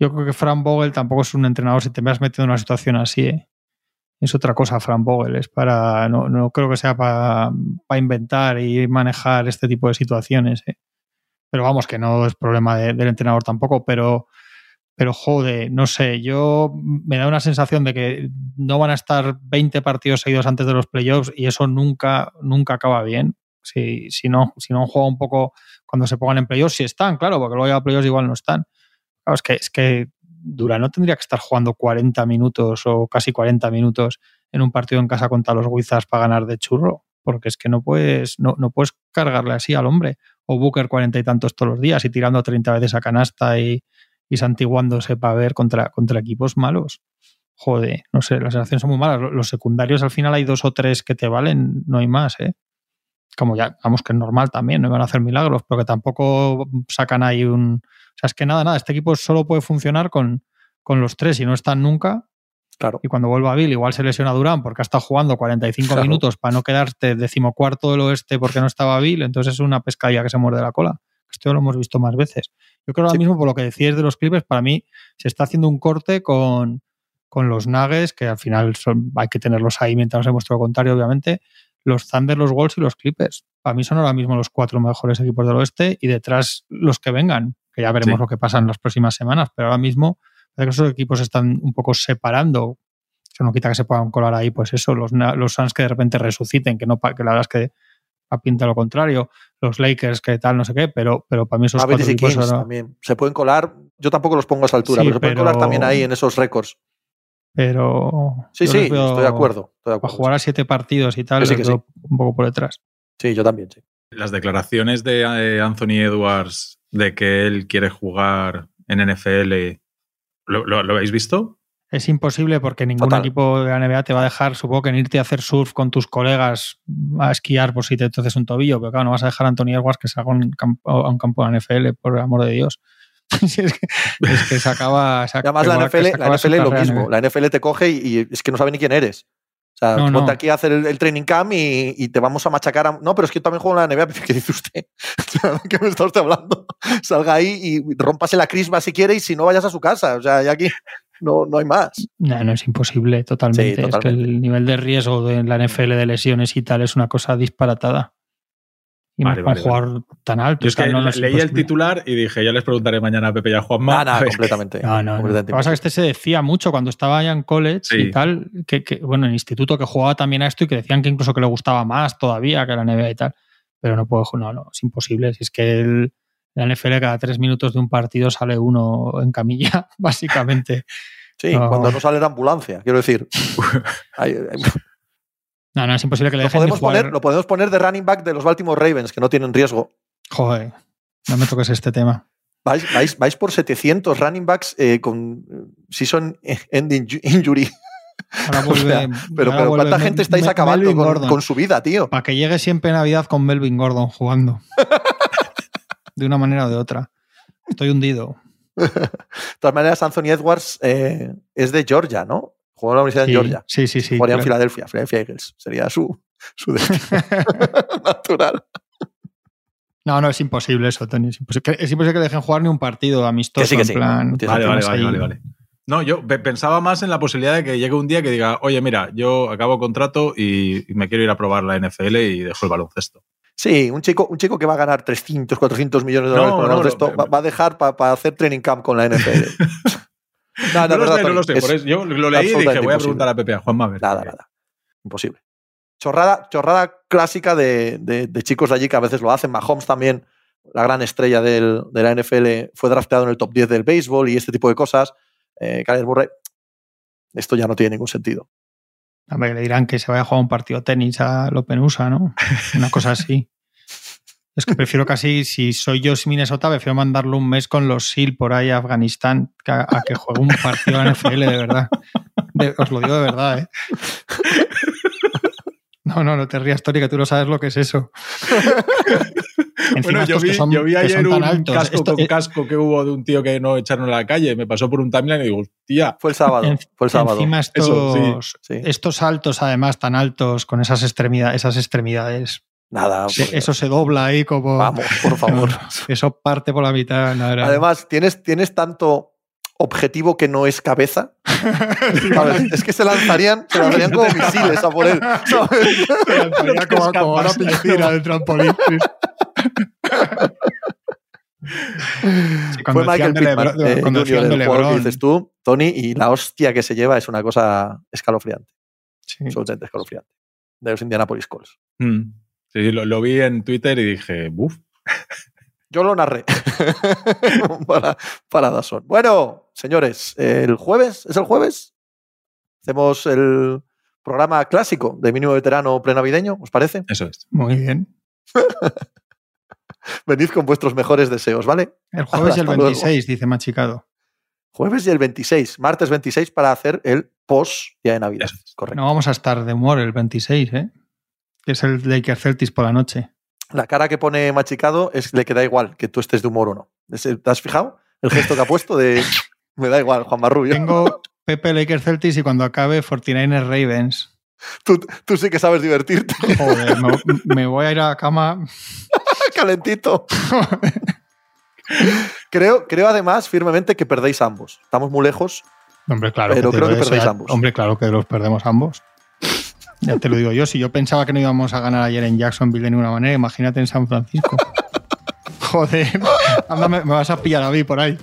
Yo creo que Fran Vogel tampoco es un entrenador si te me has metido en una situación así. ¿eh? Es otra cosa, Fran Vogel. Es para. No, no creo que sea para, para inventar y manejar este tipo de situaciones. ¿eh? Pero vamos, que no es problema de- del entrenador tampoco. Pero, pero jode, no sé. Yo me da una sensación de que no van a estar 20 partidos seguidos antes de los playoffs y eso nunca, nunca acaba bien. Si, si, no, si no han jugado un poco cuando se pongan en playoffs, si están, claro, porque luego ya playoffs igual no están. Claro, es que Durán no tendría que estar jugando 40 minutos o casi 40 minutos en un partido en casa contra los Wizards para ganar de churro, porque es que no puedes, no, no puedes cargarle así al hombre. O Booker 40 y tantos todos los días y tirando 30 veces a canasta y, y santiguándose para ver contra, contra equipos malos. Joder, no sé, las sensaciones son muy malas. Los secundarios al final hay dos o tres que te valen, no hay más, ¿eh? Como ya, vamos, que es normal también, no van a hacer milagros, pero que tampoco sacan ahí un. O sea, es que nada, nada, este equipo solo puede funcionar con, con los tres y no están nunca. Claro. Y cuando vuelva Bill, igual se lesiona Durán porque ha estado jugando 45 Claro. minutos para no quedarte decimocuarto del oeste porque no estaba Bill, entonces es una pescadilla que se muerde la cola. Esto lo hemos visto más veces. Yo creo ahora Sí. mismo, por lo que decías de los Clippers, para mí se está haciendo un corte con, con los Nuggets, que al final son, hay que tenerlos ahí mientras nos demuestre lo contrario, obviamente. Los Thunder, los Wolves y los Clippers. Para mí son ahora mismo los cuatro mejores equipos del oeste y detrás los que vengan, que ya veremos Sí. lo que pasa en las próximas semanas, pero ahora mismo parece que esos equipos están un poco separando. Eso no quita que se puedan colar ahí, pues eso, los, los Suns que de repente resuciten, que no que la verdad es que a pinta lo contrario, los Lakers que tal, no sé qué, pero, pero para mí esos Mavericks cuatro y equipos ahora- también. Se pueden colar, yo tampoco los pongo a esa altura, Sí, pero se pueden pero- colar también ahí en esos récords. Pero Sí, sí, estoy de acuerdo. Estoy de Para acuerdo. jugar a siete partidos y tal, sí, que un poco por detrás. Sí, yo también, sí. Las declaraciones de eh, Anthony Edwards de que él quiere jugar en NFL, ¿lo, lo- lo habéis visto? Es imposible porque ningún equipo de la NBA te va a dejar, supongo que en irte a hacer surf con tus colegas a esquiar por si te entonces un tobillo, pero claro, no vas a dejar a Anthony Edwards que salga a un campo, a un campo de NFL, por el amor de Dios. Es, que, es que se acaba. Se además la NFL, la NFL lo mismo. NBA. La NFL te coge y, y es que no sabe ni quién eres. O sea, No, ponte no. aquí a hacer el, el training camp y, y te vamos a machacar. a- no, pero es que yo también juego en la NBA. ¿Qué dice usted? ¿Qué me está usted hablando? Salga ahí y rompase la crisma si quiere y si no vayas a su casa. O sea, ya aquí no, no hay más. No, no es imposible, totalmente. Sí, Es que totalmente. el nivel de riesgo de la NFL de lesiones y tal es una cosa disparatada. Y Vale, más vale, para un jugador tan alto. Yo es que no, no leí el imposible. titular y dije, ya les preguntaré mañana a Pepe y a Juanma. A ver completamente. No, no, no. Lo que pasa es que este se decía mucho cuando estaba ya en college Sí. y tal, que, que, bueno, en instituto que jugaba también a esto y que decían que incluso que le gustaba más todavía que la NBA y tal. Pero no puedo, no, no, es imposible. Si es que el, la NFL cada tres minutos de un partido sale uno en camilla, básicamente. Sí, No. cuando no sale la ambulancia, quiero decir. Hay- hay- No, no, es imposible que le lo, dejen ni podemos jugar. poner, lo podemos poner de running back de los Baltimore Ravens, que no tienen riesgo. Joder, no me toques este tema. Vais, vais, vais por 700 running backs eh, con season ending ju- injury. Ahora O sea, vuelve, Pero, ahora pero vuelve ¿cuánta gente estáis Mel- acabando con, con su vida, tío? Para que llegue siempre Navidad con Melvin Gordon jugando. de una manera o de otra. Estoy hundido. De todas maneras, Anthony Edwards eh, es de Georgia, ¿no? Jugó en la Universidad Sí, de Georgia. sí, sí. sí Jugaría en. Filadelfia, Philadelphia Eagles. Sería su, su destino natural. No, no, es imposible eso, Tony. Es imposible, que- es imposible que dejen jugar ni un partido amistoso. Que sí, que en sí. plan, No Vale, vale, vale, vale, vale. No, yo pe- pensaba más en la posibilidad de que llegue un día que diga, oye, mira, yo acabo contrato y, me quiero ir a probar la NFL y dejo el baloncesto. Sí, un chico, un chico que va a ganar 300, 400 millones de No, dólares con el no, baloncesto, lo- va, va a dejar para hacer training camp con la NFL. no, no, no, lo verdad, sé, no lo sé. es Por eso yo lo leí y dije, voy a imposible. preguntar a Pepe a Juanma. a ver Nada, nada. Imposible. Chorrada, chorrada clásica de, de- de chicos de allí que a veces lo hacen. Mahomes también, la gran estrella del- de la NFL, fue drafteado en el top 10 del béisbol y este tipo de cosas. Eh, Kyler Murray, esto ya no tiene ningún sentido. Hombre, le dirán que se vaya a jugar un partido de tenis a Open USA, ¿no? Una cosa así. Es que prefiero casi, si soy yo si Minnesota, prefiero mandarlo un mes con los SEAL por ahí a Afganistán a, a que juegue un partido de NFL, de verdad. De- os lo digo de verdad, ¿eh? No, no, no te rías, Tori, que tú no sabes lo que es eso. Encima Bueno, yo estos que vi, son- yo vi ayer un altos, casco esto- con eh, casco que hubo de un tío que no echaron a la calle. Me pasó por un timeline y digo, tía, Fue el sábado. En- fue el sábado. Encima estos, Eso, sí. estos saltos, además, tan altos, con esas extremidades, esas extremidades. Nada. se- pues, eso se dobla ahí como. Vamos, por favor. Eso parte por la mitad. Además, tienes, tienes tanto objetivo que no es cabeza. ¿sabes? Es que se lanzarían, se lanzarían como misiles a por él. ¿sabes? Sería como, como una piscina de trampolín. Sí, Fue Michael Pittman, eh, el jugador que dices tú, Tony, y la hostia que se lleva es una cosa escalofriante, Sí. absolutamente escalofriante, de los Indianapolis Colts. Mm. Sí, lo, lo vi en Twitter y dije, buf. Yo lo narré para, para Dazón. Bueno, señores, el jueves, ¿es el jueves? Hacemos el programa clásico de mínimo veterano prenavideño, ¿os parece? Eso es. Muy bien. Venid con vuestros mejores deseos, ¿vale? El jueves y el Hasta luego. 26, dice Machicado. Jueves y el 26, martes 26 para hacer el post día de Navidad. Es. Correcto. No vamos a estar de humor el 26, ¿eh? Que es el Lakers Celtics por la noche. La cara que pone machicado es le queda igual que tú estés de humor o no. ¿Te has fijado? El gesto que ha puesto de me da igual, Juan Marrubio. Tengo, Pepe Lakers Celtics y cuando acabe 49ers Ravens. Tú, tú sí que sabes divertirte. Joder, me, me voy a ir a la cama. Calentito. creo, creo además firmemente que perdéis ambos. Estamos muy lejos. Hombre, claro. Pero creo que perdéis ambos. Hombre, claro que los perdemos ambos. Ya te lo digo yo. Si yo pensaba que no íbamos a ganar ayer en Jacksonville de ninguna manera, imagínate en San Francisco. Joder, anda, me, me vas a pillar a mí por ahí.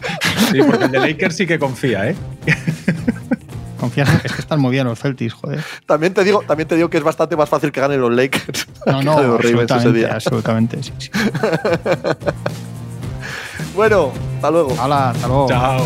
Sí, porque el de Lakers sí que confía, ¿eh? Confías en- es que están muy bien los Celtics, joder. También te digo, también te digo que es bastante más fácil que ganen los Lakers. No, no, ese absolutamente, día. absolutamente. Sí, sí. Bueno, hasta luego. Hala, hasta luego. Chao.